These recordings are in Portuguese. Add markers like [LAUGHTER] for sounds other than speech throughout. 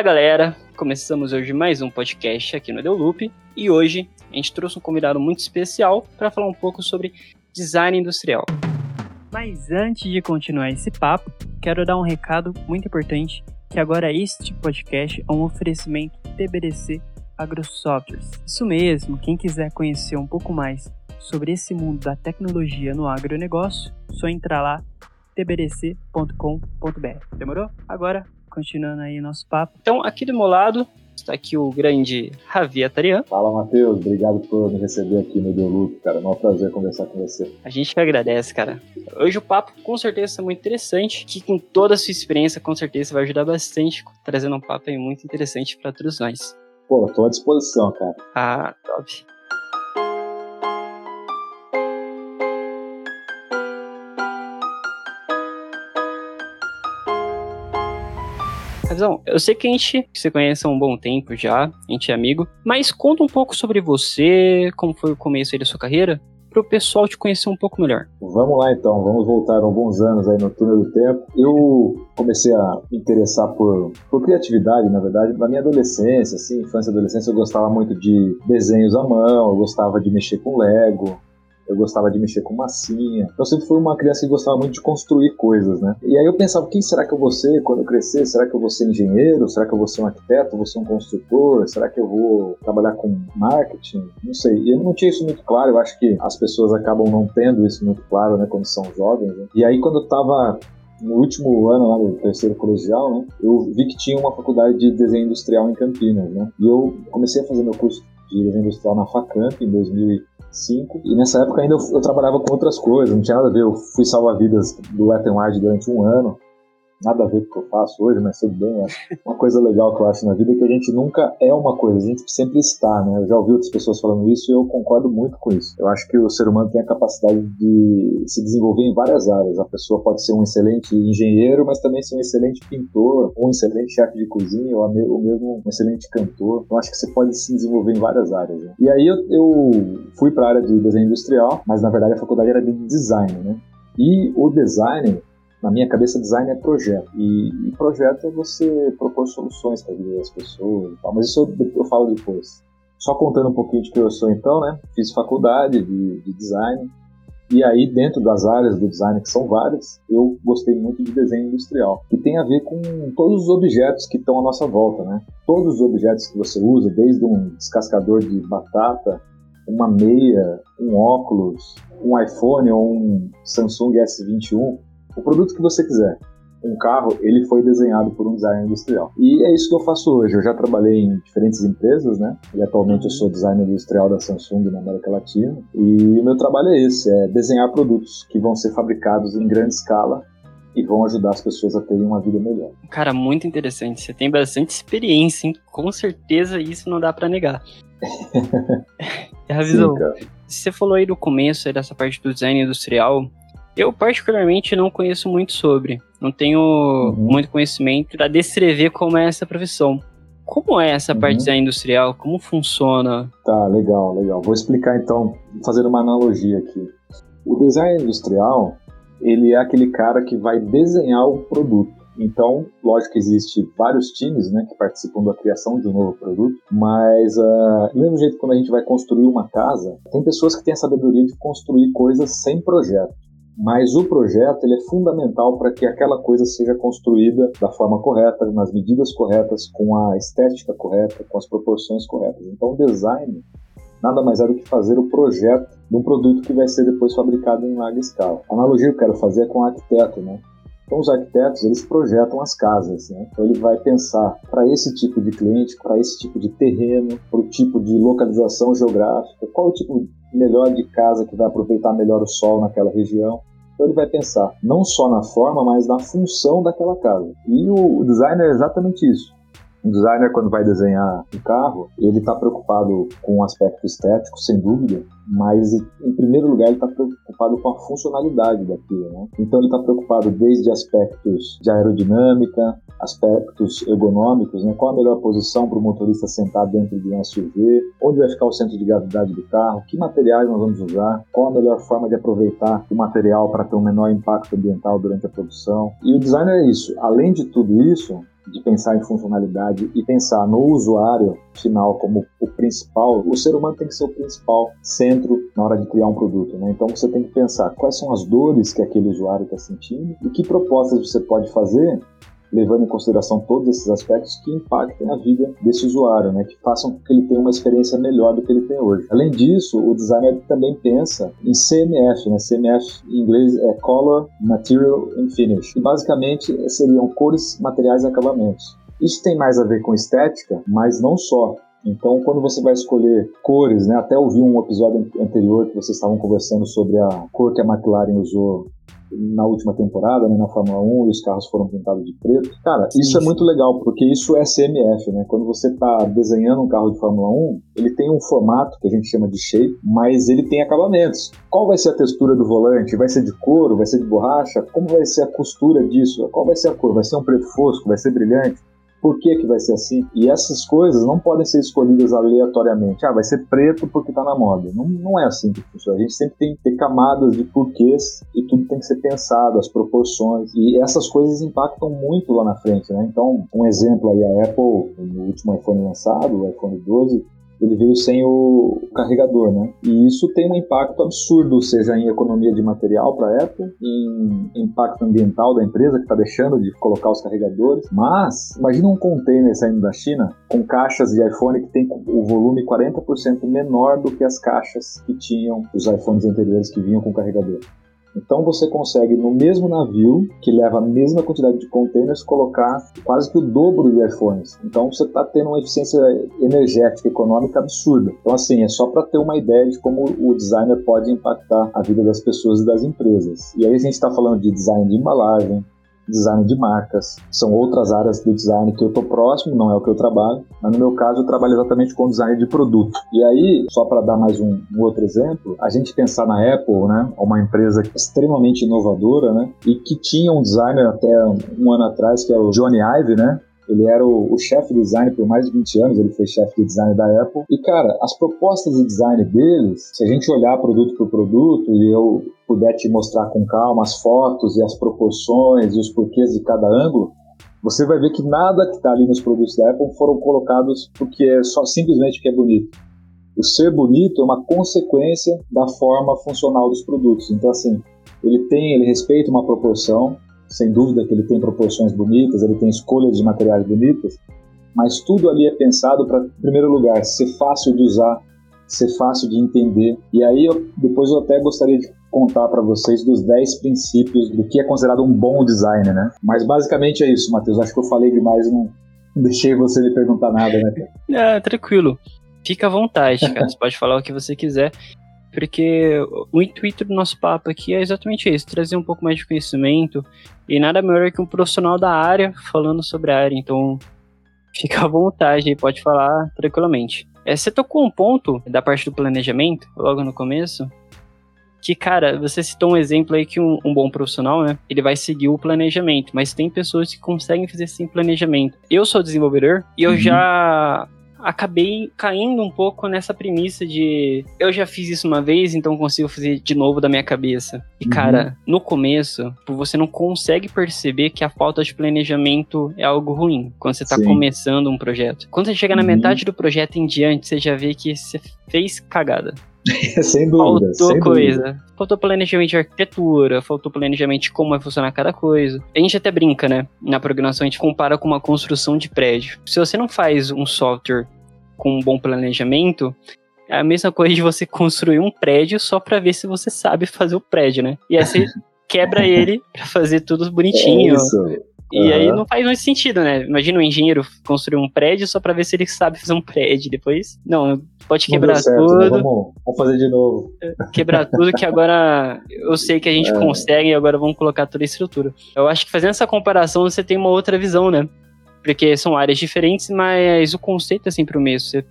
Fala galera, começamos hoje mais um podcast aqui no Loop e hoje a gente trouxe um convidado muito especial para falar um pouco sobre design industrial. Mas antes de continuar esse papo, quero dar um recado muito importante que agora este podcast é um oferecimento TBDC AgroSoftwares. Isso mesmo, quem quiser conhecer um pouco mais sobre esse mundo da tecnologia no agronegócio, só entrar lá tbdc.com.br. Demorou? Agora, continuando aí nosso papo. Então, aqui do meu lado está aqui o grande Javi Atarian. Fala, Matheus. Obrigado por me receber aqui no Deoluto, cara. É um prazer conversar com você. A gente que agradece, cara. Hoje o papo com certeza é muito interessante, que com toda a sua experiência, com certeza vai ajudar bastante, trazendo um papo aí muito interessante para todos nós. Pô, tô à disposição, cara. Ah, top. Ravizão, eu sei que a gente se conhece há um bom tempo já, a gente é amigo, mas conta um pouco sobre você, como foi o começo aí da sua carreira, para o pessoal te conhecer um pouco melhor. Vamos lá então, vamos voltar alguns anos aí no túnel do tempo. Eu comecei a me interessar por, por criatividade, na verdade, na minha adolescência, assim, infância e adolescência, eu gostava muito de desenhos à mão, eu gostava de mexer com Lego, eu gostava de mexer com massinha. Eu sempre fui uma criança que gostava muito de construir coisas, né? E aí eu pensava, quem será que eu vou ser quando eu crescer? Será que eu vou ser engenheiro? Será que eu vou ser um arquiteto? Vou ser um construtor? Será que eu vou trabalhar com marketing? Não sei. E eu não tinha isso muito claro. Eu acho que as pessoas acabam não tendo isso muito claro, né, quando são jovens. Né? E aí quando eu tava no último ano lá no terceiro colegial, né, eu vi que tinha uma faculdade de desenho industrial em Campinas, né? E eu comecei a fazer meu curso de industrial na Facamp em 2000 5. E nessa época ainda eu, eu, trabalhava com outras coisas, não tinha nada a ver. Eu fui salvar-vidas do Wet n Wild durante um ano nada a ver com o que eu faço hoje, mas tudo bem. Uma coisa legal que eu acho na vida é que a gente nunca é uma coisa, a gente sempre está, né? Eu já ouvi outras pessoas falando isso e eu concordo muito com isso. Eu acho que o ser humano tem a capacidade de se desenvolver em várias áreas. A pessoa pode ser um excelente engenheiro, mas também ser um excelente pintor, um excelente chefe de cozinha, ou mesmo um excelente cantor. Eu acho que você pode se desenvolver em várias áreas. Né? E aí eu, eu fui para a área de desenho industrial, mas na verdade a faculdade era de design, né? E o design na minha cabeça, design é projeto. E, e projeto é você propor soluções para a vida das pessoas e tal. Mas isso eu, eu, falo depois. Só contando um pouquinho de que eu sou então, né? Fiz faculdade de, de design. E aí, dentro das áreas do design, que são várias, eu gostei muito de desenho industrial, que tem a ver com todos os objetos que estão à nossa volta, né? Todos os objetos que você usa, desde um descascador de batata, uma meia, um óculos, um iPhone ou um Samsung S21, o produto que você quiser. Um carro, ele foi desenhado por um designer industrial. E é isso que eu faço hoje. Eu já trabalhei em diferentes empresas, né? E atualmente eu sou designer industrial da Samsung na América Latina. E o meu trabalho é esse, é desenhar produtos que vão ser fabricados em grande escala e vão ajudar as pessoas a terem uma vida melhor. Cara, muito interessante. Você tem bastante experiência, hein? Com certeza isso não dá para negar. [LAUGHS] [LAUGHS] Sim, você falou aí do começo aí dessa parte do design industrial. Eu, particularmente, não conheço muito sobre. Não tenho uhum. muito conhecimento para descrever como é essa profissão. Como é essa uhum. parte design industrial? Como funciona? Tá, legal, legal. Vou explicar então, fazendo uma analogia aqui. O design industrial, ele é aquele cara que vai desenhar o produto. Então, lógico que existe vários times né, que participam da criação de um novo produto, mas uh, do mesmo jeito quando a gente vai construir uma casa, tem pessoas que têm a sabedoria de construir coisas sem projeto mas o projeto ele é fundamental para que aquela coisa seja construída da forma correta, nas medidas corretas, com a estética correta, com as proporções corretas. Então, o design nada mais é do que fazer o projeto de um produto que vai ser depois fabricado em larga escala. A analogia que eu quero fazer é com o arquiteto, né? Então, os arquitetos, eles projetam as casas, né? Então, ele vai pensar para esse tipo de cliente, para esse tipo de terreno, para o tipo de localização geográfica, qual o tipo melhor de casa que vai aproveitar melhor o sol naquela região. Então ele vai pensar não só na forma, mas na função daquela casa. E o, designer é exatamente isso. O designer, quando vai desenhar um carro, ele está preocupado com o aspecto estético, sem dúvida, mas em primeiro lugar ele está preocupado com a funcionalidade daquilo. Né? Então ele está preocupado desde aspectos de aerodinâmica, aspectos ergonômicos, né? qual a melhor posição para o motorista sentar dentro de um SUV, onde vai ficar o centro de gravidade do carro, que materiais nós vamos usar, qual a melhor forma de aproveitar o material para ter um menor impacto ambiental durante a produção. E o designer é isso. Além de tudo isso, de pensar em funcionalidade e pensar no usuário final como o principal, o ser humano tem que ser o principal centro na hora de criar um produto. Né? Então você tem que pensar quais são as dores que aquele usuário está sentindo e que propostas você pode fazer levando em consideração todos esses aspectos que impactem a vida desse usuário, né, que façam com que ele tenha uma experiência melhor do que ele tem hoje. Além disso, o designer também pensa em CMF, né, CMF em inglês é Color, Material and Finish, e basicamente seriam cores, materiais e acabamentos. Isso tem mais a ver com estética, mas não só. Então, quando você vai escolher cores, né, até ouvi um episódio anterior que vocês estavam conversando sobre a cor que a McLaren usou na última temporada, né, na Fórmula 1, e os carros foram pintados de preto. Cara, isso é muito legal, porque isso é CMF, né? Quando você está desenhando um carro de Fórmula 1, ele tem um formato que a gente chama de shape, mas ele tem acabamentos. Qual vai ser a textura do volante? Vai ser de couro? Vai ser de borracha? Como vai ser a costura disso? Qual vai ser a cor? Vai ser um preto fosco? Vai ser brilhante? Por que, que vai ser assim. E essas coisas não podem ser escolhidas aleatoriamente. Ah, vai ser preto porque tá na moda. Não, não é assim que funciona. A gente sempre tem que ter camadas de porquês e tudo tem que ser pensado, as proporções. E essas coisas impactam muito lá na frente, né? Então, um exemplo aí, a Apple, no último iPhone lançado, o iPhone 12, ele veio sem o carregador, né? E isso tem um impacto absurdo, seja em economia de material para a Apple, em impacto ambiental da empresa que está deixando de colocar os carregadores. Mas imagina um container saindo da China com caixas de iPhone que tem o volume 40% menor do que as caixas que tinham os iPhones anteriores que vinham com carregador. Então você consegue no mesmo navio, que leva a mesma quantidade de containers, colocar quase que o dobro de iPhones. Então você está tendo uma eficiência energética, econômica absurda. Então assim, é só para ter uma ideia de como o designer pode impactar a vida das pessoas e das empresas. E aí a gente está falando de design de embalagem, design de marcas, são outras áreas do design que eu tô próximo, não é o que eu trabalho, mas no meu caso eu trabalho exatamente com design de produto. E aí, só para dar mais um, um, outro exemplo, a gente pensar na Apple, né, uma empresa extremamente inovadora, né, e que tinha um designer até um ano atrás, que é o Johnny Ive, né, ele era o, o chefe de design por mais de 20 anos, ele foi chefe de design da Apple. E, cara, as propostas de design deles, se a gente olhar produto por produto e eu puder te mostrar com calma as fotos e as proporções e os porquês de cada ângulo, você vai ver que nada que está ali nos produtos da Apple foram colocados porque é só simplesmente que é bonito. O ser bonito é uma consequência da forma funcional dos produtos. Então, assim, ele tem, ele respeita uma proporção, sem dúvida que ele tem proporções bonitas, ele tem escolhas de materiais bonitas, mas tudo ali é pensado para, em primeiro lugar, ser fácil de usar, ser fácil de entender. E aí, eu, depois eu até gostaria de contar para vocês dos 10 princípios do que é considerado um bom design, né? Mas basicamente é isso, Matheus. Acho que eu falei demais não deixei você me perguntar nada, né? [LAUGHS] É, tranquilo. Fica à vontade, cara. Você pode falar o que você quiser. Porque o intuito do nosso papo aqui é exatamente isso: trazer um pouco mais de conhecimento. E nada melhor que um profissional da área falando sobre a área. Então, [LAUGHS] fica à vontade aí, pode falar tranquilamente. É, você tocou um ponto da parte do planejamento, logo no começo, que, cara, você citou um exemplo aí que um, um, bom profissional, né, ele vai seguir o planejamento, mas tem pessoas que conseguem fazer sem planejamento. Eu sou desenvolvedor e eu uhum. já acabei caindo um pouco nessa premissa de eu já fiz isso uma vez, então consigo fazer de novo da minha cabeça. E uhum. cara, no começo, você não consegue perceber que a falta de planejamento é algo ruim quando você tá Sim. começando um projeto. Quando você chega na uhum. metade do projeto em diante, você já vê que você fez cagada. [LAUGHS] sem dúvida. Faltou sem coisa. Dúvida. Faltou planejamento de arquitetura, faltou planejamento de como vai funcionar cada coisa. A gente até brinca, né? Na programação a gente compara com uma construção de prédio. Se você não faz um software com um bom planejamento, é a mesma coisa de você [LAUGHS] construir um prédio só para ver se você sabe fazer o prédio, né? E aí você [LAUGHS] quebra ele para fazer tudo bonitinho. É isso. E uhum. aí não faz mais sentido, né? Imagina um engenheiro construir um prédio só pra ver se ele sabe fazer um prédio depois. Não, pode quebrar certo, tudo. Né? Vamos, vamos, fazer de novo. Quebrar tudo que agora eu sei que a gente [LAUGHS] é. consegue e agora vamos colocar toda a estrutura. Eu acho que fazendo essa comparação você tem uma outra visão, né? Porque são áreas diferentes, mas o conceito é sempre o mesmo. Você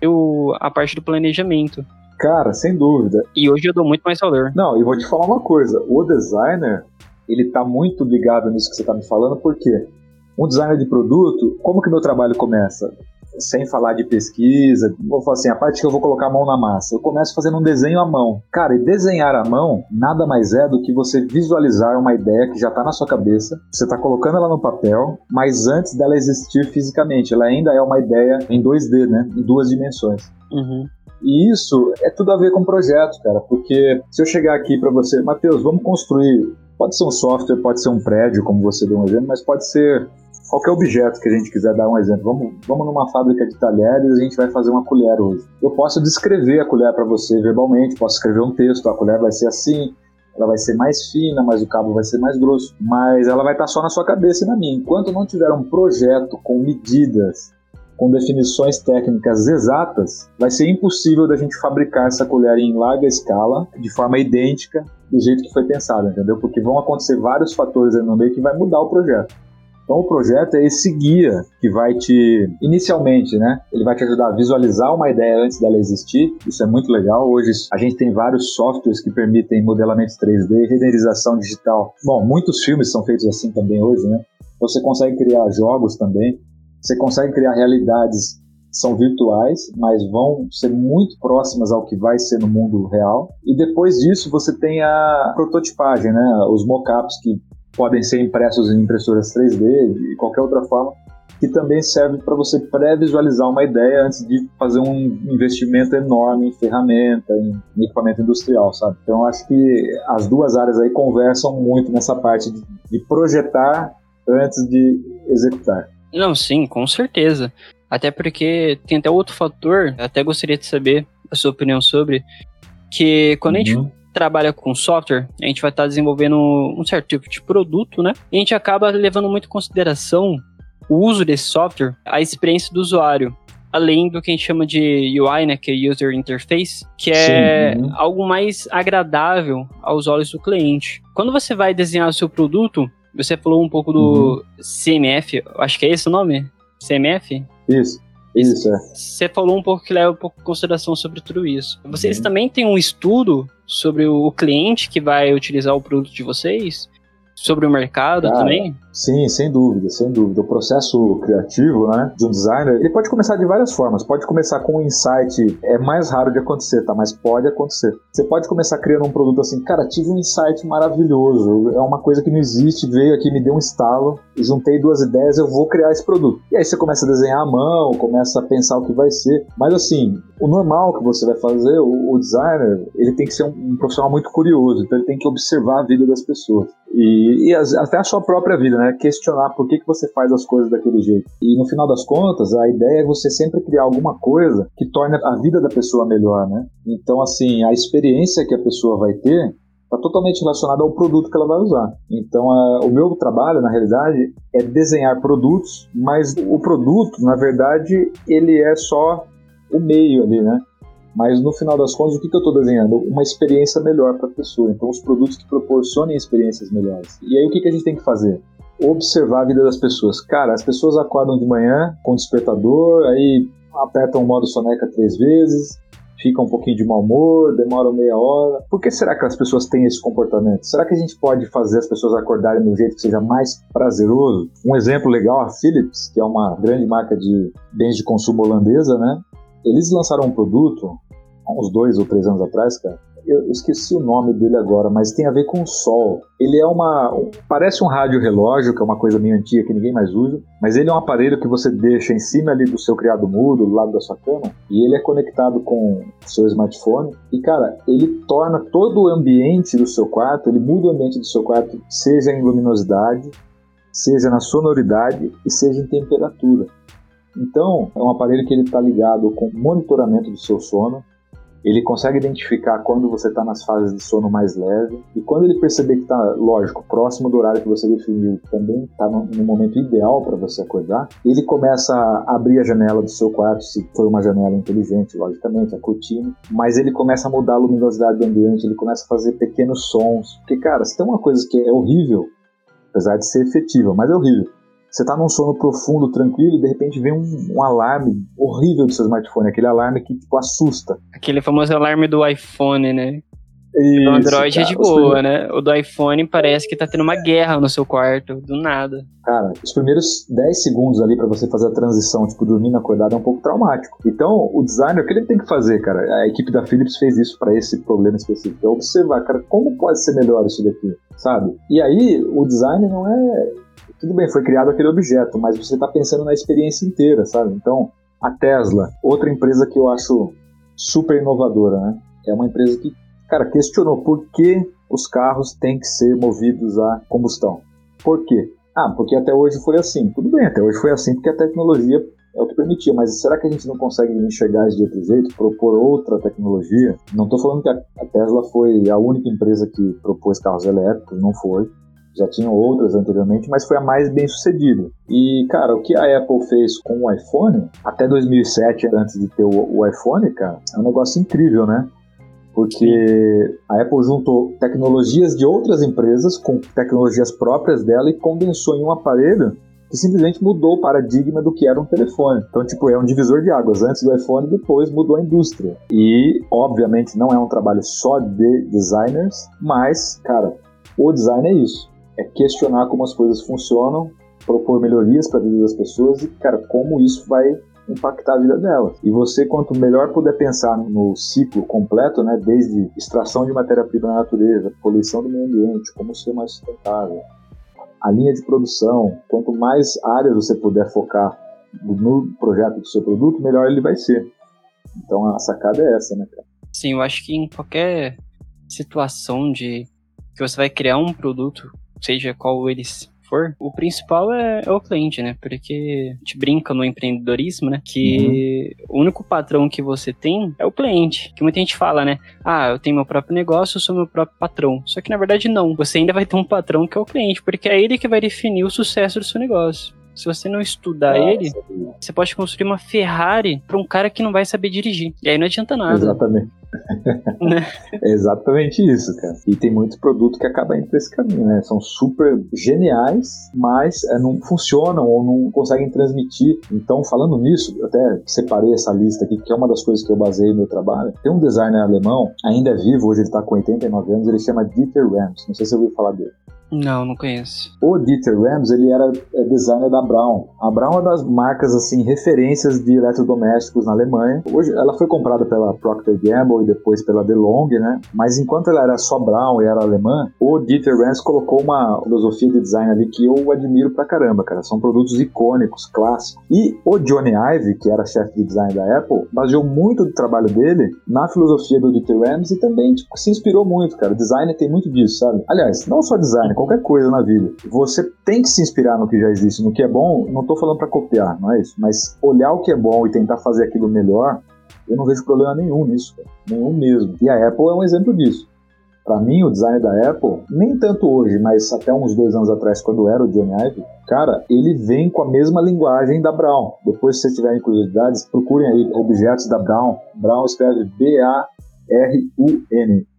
eu, a parte do planejamento. Cara, sem dúvida. E hoje eu dou muito mais valor. Não, e vou te falar uma coisa: o designer, ele está muito ligado nisso que você está me falando, porque um designer de produto, como que meu trabalho começa? sem falar de pesquisa, vou falar assim, a parte que eu vou colocar a mão na massa. Eu começo fazendo um desenho à mão. Cara, e desenhar à mão nada mais é do que você visualizar uma ideia que já está na sua cabeça, você está colocando ela no papel, mas antes dela existir fisicamente, ela ainda é uma ideia em 2D, né? Em duas dimensões. Uhum. E isso é tudo a ver com projeto, cara, porque se eu chegar aqui para você, Matheus, vamos construir, pode ser um software, pode ser um prédio, como você deu um exemplo, mas pode ser qualquer objeto que a gente quiser dar um exemplo. Vamos, vamos numa fábrica de talheres, a gente vai fazer uma colher hoje. Eu posso descrever a colher para você verbalmente, posso escrever um texto, a colher vai ser assim, ela vai ser mais fina, mas o cabo vai ser mais grosso, mas ela vai estar só na sua cabeça e na minha. Enquanto não tiver um projeto com medidas, com definições técnicas exatas, vai ser impossível da gente fabricar essa colher em larga escala, de forma idêntica, do jeito que foi pensado, entendeu? Porque vão acontecer vários fatores aí no meio que vai mudar o projeto. Então o projeto é esse guia que vai te, inicialmente, né? Ele vai te ajudar a visualizar uma ideia antes dela existir. Isso é muito legal. Hoje a gente tem vários softwares que permitem modelamento 3D, renderização digital. Bom, muitos filmes são feitos assim também hoje, né? Você consegue criar jogos também. Você consegue criar realidades são virtuais, mas vão ser muito próximas ao que vai ser no mundo real. E depois disso você tem a prototipagem, né? Os mockups que podem ser impressos em impressoras 3D e qualquer outra forma, que também serve para você pré-visualizar uma ideia antes de fazer um investimento enorme em ferramenta, em equipamento industrial, sabe? Então acho que as duas áreas aí conversam muito nessa parte de projetar antes de executar. Não, sim, com certeza. Até porque tem até outro fator, até gostaria de saber a sua opinião sobre, que quando uhum. a gente uhum trabalha com software, a gente vai estar tá desenvolvendo um certo tipo de produto, né? E a gente acaba levando muito em consideração o uso desse software, a experiência do usuário. Além do que a gente chama de UI, né, que é User Interface, que é Sim. Uhum. algo mais agradável aos olhos do cliente. Quando você vai desenhar o seu produto, você falou um pouco do uhum. CMF, acho que é esse o nome? CMF? Isso. Isso, é. Você falou um pouco que leva um pouco em consideração sobre tudo isso. Vocês uhum. também têm um estudo sobre o cliente que vai utilizar o produto de vocês? Sobre o mercado Cara, também? Sim, sem dúvida, sem dúvida. O processo criativo né, de um designer, ele pode começar de várias formas. Pode começar com um insight, é mais raro de acontecer, tá? Mas pode acontecer. Você pode começar criando um produto assim, cara, tive um insight maravilhoso, é uma coisa que não existe, veio aqui, me deu um estalo, juntei duas ideias, eu vou criar esse produto. E aí você começa a desenhar à mão, começa a pensar o que vai ser. Mas assim, o normal que você vai fazer, o, o designer, ele tem que ser um, um, profissional muito curioso, então ele tem que observar a vida das pessoas. E, e as, até a sua própria vida, né? Questionar por que, que você faz as coisas daquele jeito. E no final das contas, a ideia é você sempre criar alguma coisa que torne a vida da pessoa melhor, né? Então, assim, a experiência que a pessoa vai ter está totalmente relacionada ao produto que ela vai usar. Então, a, o meu trabalho, na realidade, é desenhar produtos, mas o produto, na verdade, ele é só o meio ali, né? Mas no final das contas, o que, que eu estou desenhando? Uma experiência melhor para a pessoa. Então, os produtos que proporcionem experiências melhores. E aí, o que, que a gente tem que fazer? observar a vida das pessoas. Cara, as pessoas acordam de manhã com despertador, aí apertam o modo soneca três vezes, ficam um pouquinho de mau humor, demoram meia hora. Por que será que as pessoas têm esse comportamento? Será que a gente pode fazer as pessoas acordarem um jeito que seja mais prazeroso? Um exemplo legal, a Philips, que é uma grande marca de bens de consumo holandesa, né? Eles lançaram um produto há uns dois ou três anos atrás, cara, eu esqueci o nome dele agora, mas tem a ver com o sol. Ele é uma. Parece um rádio relógio, que é uma coisa meio antiga que ninguém mais usa, mas ele é um aparelho que você deixa em cima ali do seu criado mudo, do lado da sua cama, e ele é conectado com o seu smartphone. E cara, ele torna todo o ambiente do seu quarto, ele muda o ambiente do seu quarto, seja em luminosidade, seja na sonoridade e seja em temperatura. Então, é um aparelho que ele está ligado com monitoramento do seu sono, ele consegue identificar quando você está nas fases de sono mais leve e quando ele perceber que está, lógico, próximo do horário que você definiu, também está no, no, momento ideal para você acordar, ele começa a abrir a janela do seu quarto, se for uma janela inteligente, logicamente, a cortina, mas ele começa a mudar a luminosidade do ambiente, ele começa a fazer pequenos sons, porque, cara, se tem uma coisa que é horrível, apesar de ser efetiva, mas é horrível, você está num sono profundo, tranquilo, e de repente vem um, um, alarme horrível do seu smartphone, aquele alarme que tipo, assusta. Aquele famoso alarme do iPhone, né? Isso, o Android cara, é de boa, né? O do iPhone parece que tá tendo uma guerra no seu quarto, do nada. Cara, os primeiros 10 segundos ali para você fazer a transição, tipo, dormindo acordado, é um pouco traumático. Então, o designer, o que ele tem que fazer, cara? A equipe da Philips fez isso para esse problema específico. É observar, cara, como pode ser melhor isso daqui, sabe? E aí, o design não é. Tudo bem, foi criado aquele objeto, mas você tá pensando na experiência inteira, sabe? Então, a Tesla, outra empresa que eu acho super inovadora, né? É uma empresa que, cara, questionou por que os carros têm que ser movidos a combustão. Por quê? Ah, porque até hoje foi assim. Tudo bem, até hoje foi assim porque a tecnologia é o que permitia, mas será que a gente não consegue enxergar isso de outro jeito, propor outra tecnologia? Não estou falando que a Tesla foi a única empresa que propôs carros elétricos, não foi. Já tinham outras anteriormente, mas foi a mais bem sucedida. E, cara, o que a Apple fez com o iPhone, até 2007, antes de ter o, iPhone, cara, é um negócio incrível, né? porque a Apple juntou tecnologias de outras empresas com tecnologias próprias dela e condensou em um aparelho que simplesmente mudou o paradigma do que era um telefone. Então, tipo, é um divisor de águas. Antes do iPhone, depois mudou a indústria. E, obviamente, não é um trabalho só de designers, mas, cara, o design é isso. É questionar como as coisas funcionam, propor melhorias para a vida das pessoas e, cara, como isso vai impactar a vida delas. E você, quanto melhor puder pensar no ciclo completo, né, desde extração de matéria-prima na natureza, poluição do meio ambiente, como ser mais sustentável, a linha de produção, quanto mais áreas você puder focar no projeto do seu produto, melhor ele vai ser. Então a sacada é essa, né, cara? Sim, eu acho que em qualquer situação de que você vai criar um produto, seja qual eles for, o principal é, é, o cliente, né? Porque a gente brinca no empreendedorismo, né? Que uhum. o único patrão que você tem é o cliente. Que muita gente fala, né? Ah, eu tenho meu próprio negócio, eu sou meu próprio patrão. Só que na verdade não. Você ainda vai ter um patrão que é o cliente, porque é ele que vai definir o sucesso do seu negócio. Se você não estudar ele, você pode construir uma Ferrari para um cara que não vai saber dirigir. E aí não adianta nada. Exatamente. né? É [LAUGHS] exatamente isso, cara. E tem muitos produtos que acabam indo por esse caminho, né? São super geniais, mas é, não funcionam ou não conseguem transmitir. Então, falando nisso, eu até separei essa lista aqui, que é uma das coisas que eu baseei no meu trabalho. Tem um designer alemão, ainda é vivo, hoje ele está com 89 anos, ele chama Dieter Rams. Não sei se você ouviu falar dele. Não, não conheço. O Dieter Rams, ele era é, designer da Braun. A Braun é uma das marcas, assim, referências de eletrodomésticos na Alemanha. Hoje, ela foi comprada pela Procter Gamble e depois pela DeLonghi, né? Mas enquanto ela era só Braun e era alemã, o Dieter Rams colocou uma filosofia de design ali que eu admiro pra caramba, cara. São produtos icônicos, clássicos. E o Johnny Ive, que era chefe de design da Apple, baseou muito do trabalho dele na filosofia do Dieter Rams e também, tipo, se inspirou muito, cara. O design tem muito disso, sabe? Aliás, não só design, qualquer coisa na vida. Você tem que se inspirar no que já existe, no que é bom. Não estou falando para copiar, não é isso. Mas olhar o que é bom e tentar fazer aquilo melhor, eu não vejo problema nenhum nisso, cara. nenhum mesmo. E a Apple é um exemplo disso. Para mim, o design da Apple, nem tanto hoje, mas até uns dois anos atrás, quando era o Johnny Ive, cara, ele vem com a mesma linguagem da Brown. Depois, se vocês tiverem curiosidades, procurem aí objetos da Brown. Brown escreve B-A-R-U-N,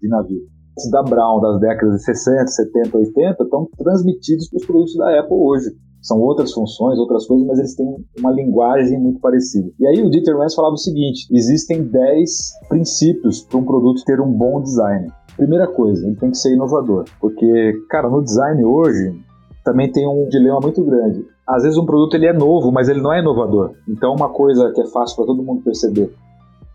de navio da Brown das décadas de 60, 70, 80 estão transmitidos para os produtos da Apple hoje. São outras funções, outras coisas, mas eles têm uma linguagem muito parecida. E aí o Dieter Rams falava o seguinte: existem 10 princípios para um produto ter um bom design. Primeira coisa, ele tem que ser inovador, porque, cara, no design hoje também tem um dilema muito grande. Às vezes um produto ele é novo, mas ele não é inovador. Então uma coisa que é fácil para todo mundo perceber,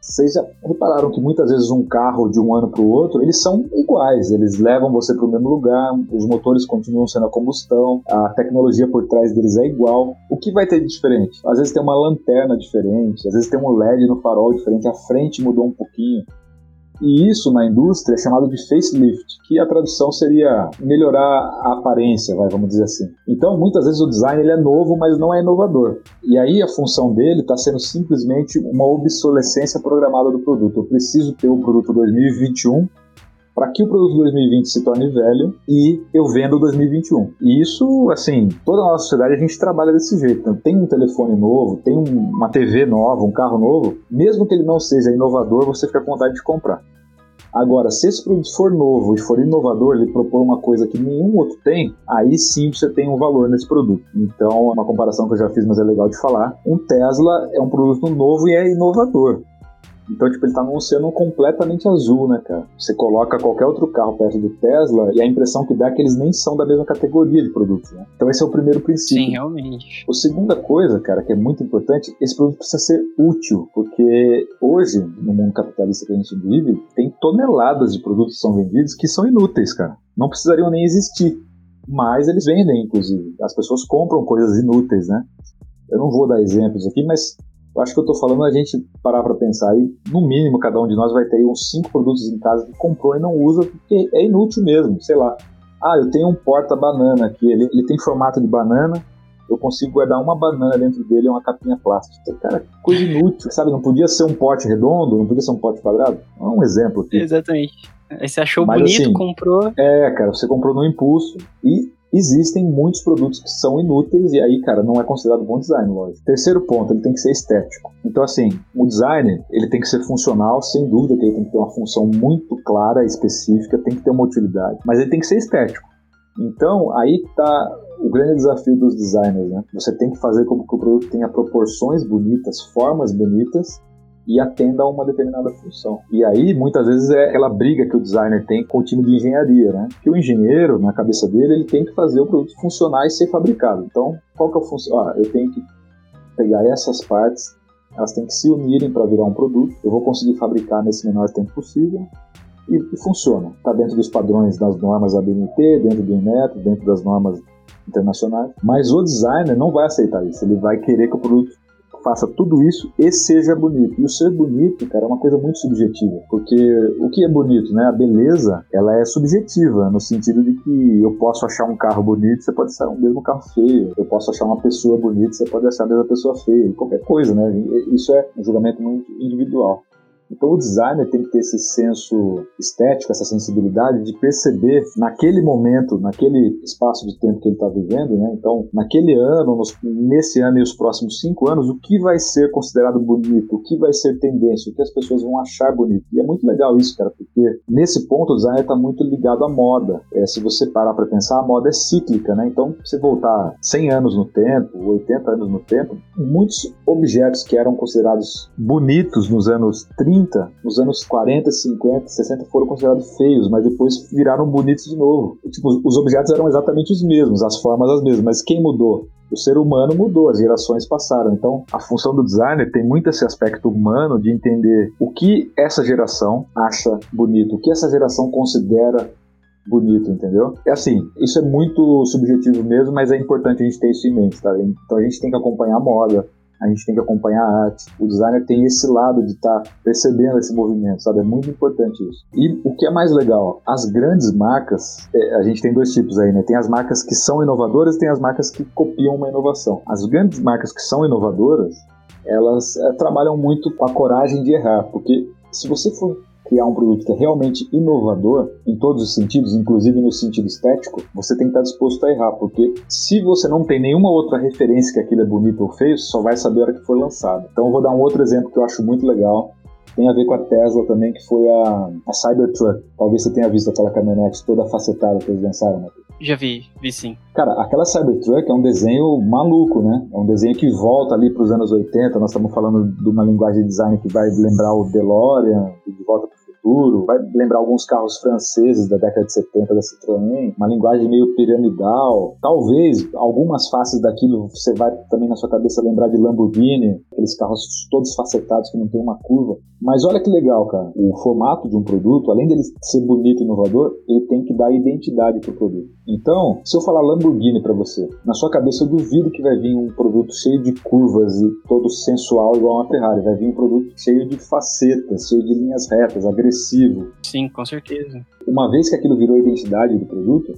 vocês já repararam que muitas vezes um carro de um ano para o outro, eles são iguais, eles levam você para o mesmo lugar, os motores continuam sendo a combustão, a tecnologia por trás deles é igual. O que vai ter de diferente? Às vezes tem uma lanterna diferente, às vezes tem um LED no farol diferente, a frente mudou um pouquinho. E isso na indústria é chamado de facelift, que a tradução seria melhorar a aparência, vai, vamos dizer assim. Então, muitas vezes o design ele é novo, mas não é inovador. E aí a função dele está sendo simplesmente uma obsolescência programada do produto. Eu preciso ter o produto 2021 para que o produto 2020 se torne velho e eu venda o 2021. E isso, assim, toda a nossa sociedade a gente trabalha desse jeito. Então, tem um telefone novo, tem uma TV nova, um carro novo, mesmo que ele não seja inovador, você fica com vontade de comprar. Agora, se esse produto for novo e for inovador, ele propor uma coisa que nenhum outro tem, aí sim você tem um valor nesse produto. Então, é uma comparação que eu já fiz, mas é legal de falar. Um Tesla é um produto novo e é inovador. Então, tipo, ele tá num oceano completamente azul, né, cara? Você coloca qualquer outro carro perto do Tesla e a impressão que dá é que eles nem são da mesma categoria de produtos, né? Então, esse é o primeiro princípio. Sim, realmente. A segunda coisa, cara, que é muito importante, esse produto precisa ser útil, porque hoje, no mundo capitalista que a gente vive, tem toneladas de produtos que são vendidos que são inúteis, cara. Não precisariam nem existir. Mas eles vendem, inclusive. As pessoas compram coisas inúteis, né? Eu não vou dar exemplos aqui, mas acho que eu estou falando a gente parar para pensar aí, no mínimo cada um de nós vai ter uns cinco produtos em casa que comprou e não usa porque é inútil mesmo, sei lá. Ah, eu tenho um porta-banana aqui, ele, ele tem formato de banana, eu consigo guardar uma banana dentro dele e uma capinha plástica. Cara, coisa inútil, sabe? Não podia ser um pote redondo, não podia ser um pote quadrado. É um exemplo aqui. Exatamente. Aí você achou Mas, bonito, assim, comprou. É, cara, você comprou no impulso e existem muitos produtos que são inúteis e aí, cara, não é considerado bom design, lógico. Terceiro ponto, ele tem que ser estético. Então, assim, o design, ele tem que ser funcional, sem dúvida que ele tem que ter uma função muito clara, específica, tem que ter uma utilidade, mas ele tem que ser estético. Então, aí está o grande desafio dos designers, né? Você tem que fazer com que o produto tenha proporções bonitas, formas bonitas e atenda a uma determinada função. E aí, muitas vezes, é aquela briga que o designer tem com o time de engenharia, né? Que o engenheiro, na cabeça dele, ele tem que fazer o produto funcionar e ser fabricado. Então, qual que é o função? Ah, eu tenho que pegar essas partes, elas têm que se unirem para virar um produto. Eu vou conseguir fabricar nesse menor tempo possível. E, e funciona. Está dentro dos padrões das normas ABNT, dentro do Inmetro, dentro das normas internacionais. Mas o designer não vai aceitar isso. Ele vai querer que o produto faça tudo isso e seja bonito. E o ser bonito, cara, é uma coisa muito subjetiva, porque o que é bonito, né? A beleza, ela é subjetiva, no sentido de que eu posso achar um carro bonito, você pode achar um mesmo carro feio. Eu posso achar uma pessoa bonita, você pode achar a mesma pessoa feia. Qualquer coisa, né? Isso é um julgamento muito individual. Então o designer tem que ter esse senso estético, essa sensibilidade de perceber naquele momento, naquele espaço de tempo que ele está vivendo, né? Então, naquele ano, nos, nesse ano e os próximos cinco anos, o que vai ser considerado bonito, o que vai ser tendência, o que as pessoas vão achar bonito. E é muito legal isso, cara, porque nesse ponto o designer está muito ligado à moda. É, se você parar para pensar, a moda é cíclica, né? Então, se voltar 100 anos no tempo, 80 anos no tempo, muitos objetos que eram considerados bonitos nos anos 30 30, nos anos 40, 50, 60 foram considerados feios, mas depois viraram bonitos de novo. Tipo, os objetos eram exatamente os mesmos, as formas as mesmas, mas quem mudou? O ser humano mudou, as gerações passaram. Então, a função do designer tem muito esse aspecto humano de entender o que essa geração acha bonito, o que essa geração considera bonito, entendeu? É assim, isso é muito subjetivo mesmo, mas é importante a gente ter isso em mente, tá? Então a gente tem que acompanhar a moda, a gente tem que acompanhar a arte. O designer tem esse lado de estar tá percebendo esse movimento, sabe? É muito importante isso. E o que é mais legal, as grandes marcas, é, a gente tem dois tipos aí, né? Tem as marcas que são inovadoras e tem as marcas que copiam uma inovação. As grandes marcas que são inovadoras, elas é, trabalham muito com a coragem de errar, porque se você for criar um produto que é realmente inovador em todos os sentidos, inclusive no sentido estético, você tem que estar disposto a errar, porque se você não tem nenhuma outra referência que aquilo é bonito ou feio, só vai saber a hora que for lançado. Então eu vou dar um outro exemplo que eu acho muito legal, tem a ver com a Tesla também, que foi a, a Cybertruck. Talvez você tenha visto aquela caminhonete toda facetada que eles lançaram, né? Já vi, vi sim. Cara, aquela Cybertruck é um desenho maluco, né? É um desenho que volta ali para os anos 80. Nós estamos falando de uma linguagem de design que vai lembrar o DeLorean, de volta para futuro, vai lembrar alguns carros franceses da década de 70 da Citroën, uma linguagem meio piramidal. Talvez algumas faces daquilo você vai também na sua cabeça lembrar de Lamborghini, aqueles carros todos facetados que não tem uma curva. Mas olha que legal, cara. O formato de um produto, além dele ser bonito e inovador, ele tem que dar identidade pro produto. Então, se eu falar Lamborghini para você, na sua cabeça eu duvido que vai vir um produto cheio de curvas e todo sensual igual uma Ferrari. Vai vir um produto cheio de facetas, cheio de linhas retas, agressivo. Sim, com certeza. Uma vez que aquilo virou a identidade do produto,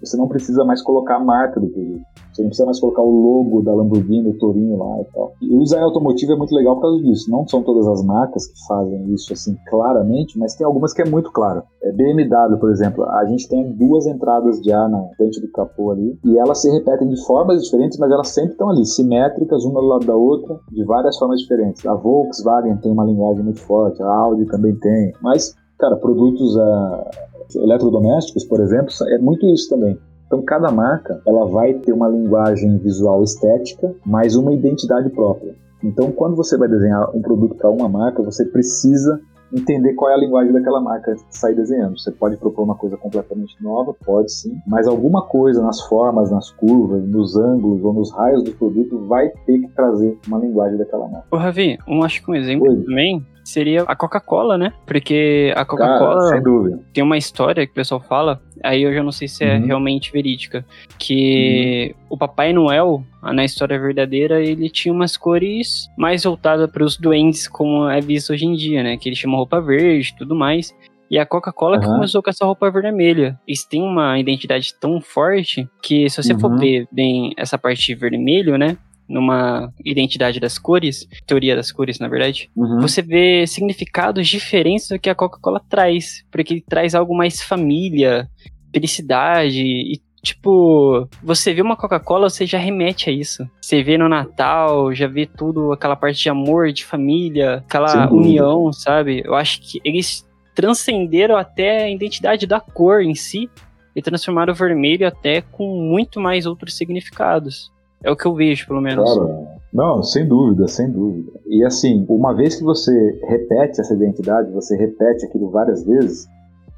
você não precisa mais colocar a marca do produto. Você não precisa mais colocar o logo da Lamborghini, o Torinho lá e tal. E o design automotivo é muito legal por causa disso. Não são todas as marcas que fazem isso assim claramente, mas tem algumas que é muito claro. É BMW, por exemplo, a gente tem duas entradas de ar na frente do capô ali e elas se repetem de formas diferentes, mas elas sempre estão ali, simétricas, uma do lado da outra, de várias formas diferentes. A Volkswagen tem uma linguagem muito forte, a Audi também tem, mas cara, produtos uh, eletrodomésticos, por exemplo, é muito isso também. Então cada marca ela vai ter uma linguagem visual estética, mais uma identidade própria. Então, quando você vai desenhar um produto para uma marca, você precisa entender qual é a linguagem daquela marca sair desenhando. Você pode propor uma coisa completamente nova, pode sim, mas alguma coisa nas formas, nas curvas, nos ângulos ou nos raios do produto vai ter que trazer uma linguagem daquela marca. Ô, Ravi, um, acho que um exemplo Oi. também seria a Coca-Cola, né? Porque a Coca-Cola tem uma história que o pessoal fala, aí eu já não sei se é uhum. realmente verídica, que uhum. o Papai Noel, na história verdadeira, ele tinha umas cores mais voltadas para os duendes, como é visto hoje em dia, né? Que ele chama roupa verde e tudo mais. E a Coca-Cola uhum. que começou com essa roupa vermelha. Eles têm uma identidade tão forte que se você uhum. for ver bem essa parte vermelho, né? Numa identidade das cores, teoria das cores, na verdade, uhum. você vê significados diferentes do que a Coca-Cola traz, porque ele traz algo mais família, felicidade e Tipo, você vê uma Coca-Cola, você já remete a isso. Você vê no Natal, já vê tudo, aquela parte de amor, de família, aquela união, sabe? Eu acho que eles transcenderam até a identidade da cor em si e transformaram o vermelho até com muito mais outros significados. É o que eu vejo, pelo menos. Claro. Não, sem dúvida, sem dúvida. E assim, uma vez que você repete essa identidade, você repete aquilo várias vezes,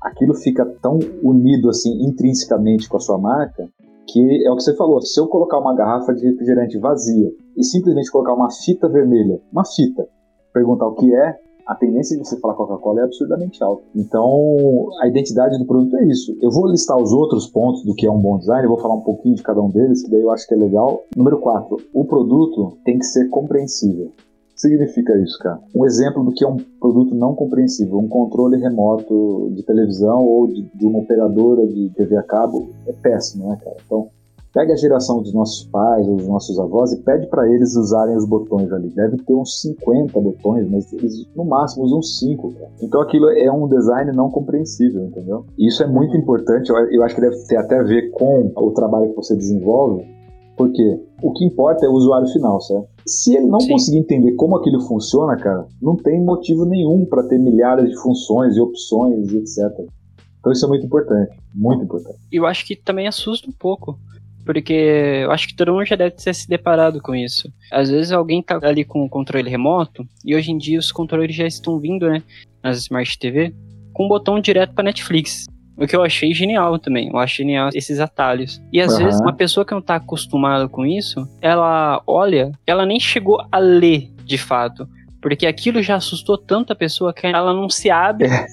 aquilo fica tão unido assim intrinsecamente com a sua marca que é o que você falou. Se eu colocar uma garrafa de refrigerante vazia e simplesmente colocar uma fita vermelha, uma fita, perguntar o que é, a tendência de você falar Coca-Cola é absurdamente alta. Então, a identidade do produto é isso. Eu vou listar os outros pontos do que é um bom design, vou falar um pouquinho de cada um deles, que daí eu acho que é legal. Número 4, o produto tem que ser compreensível significa isso, cara? Um exemplo do que é um produto não compreensível, um controle remoto de televisão ou de, de uma operadora de TV a cabo é péssimo, né, cara? Então, Pega a geração dos nossos pais ou dos nossos avós e pede para eles usarem os botões ali. Deve ter uns 50 botões, mas eles no máximo usam 5. Cara. Então aquilo é um design não compreensível, entendeu? E isso é muito importante. Eu acho que deve ter até a ver com o trabalho que você desenvolve, porque o que importa é o usuário final, certo? Se ele não Sim. conseguir entender como aquilo funciona, cara, não tem motivo nenhum para ter milhares de funções e opções e etc. Então isso é muito importante, muito importante. Eu acho que também assusta um pouco, porque eu acho que todo mundo já deve ter se deparado com isso. Às vezes alguém tá ali com o controle remoto, e hoje em dia os controles já estão vindo, né, nas Smart TV, com um botão direto para Netflix. O que eu achei genial também. Eu acho genial esses atalhos. E às uhum. vezes uma pessoa que não tá acostumada com isso, ela olha, ela nem chegou a ler de fato. Porque aquilo já assustou tanto a pessoa que ela não se abre é.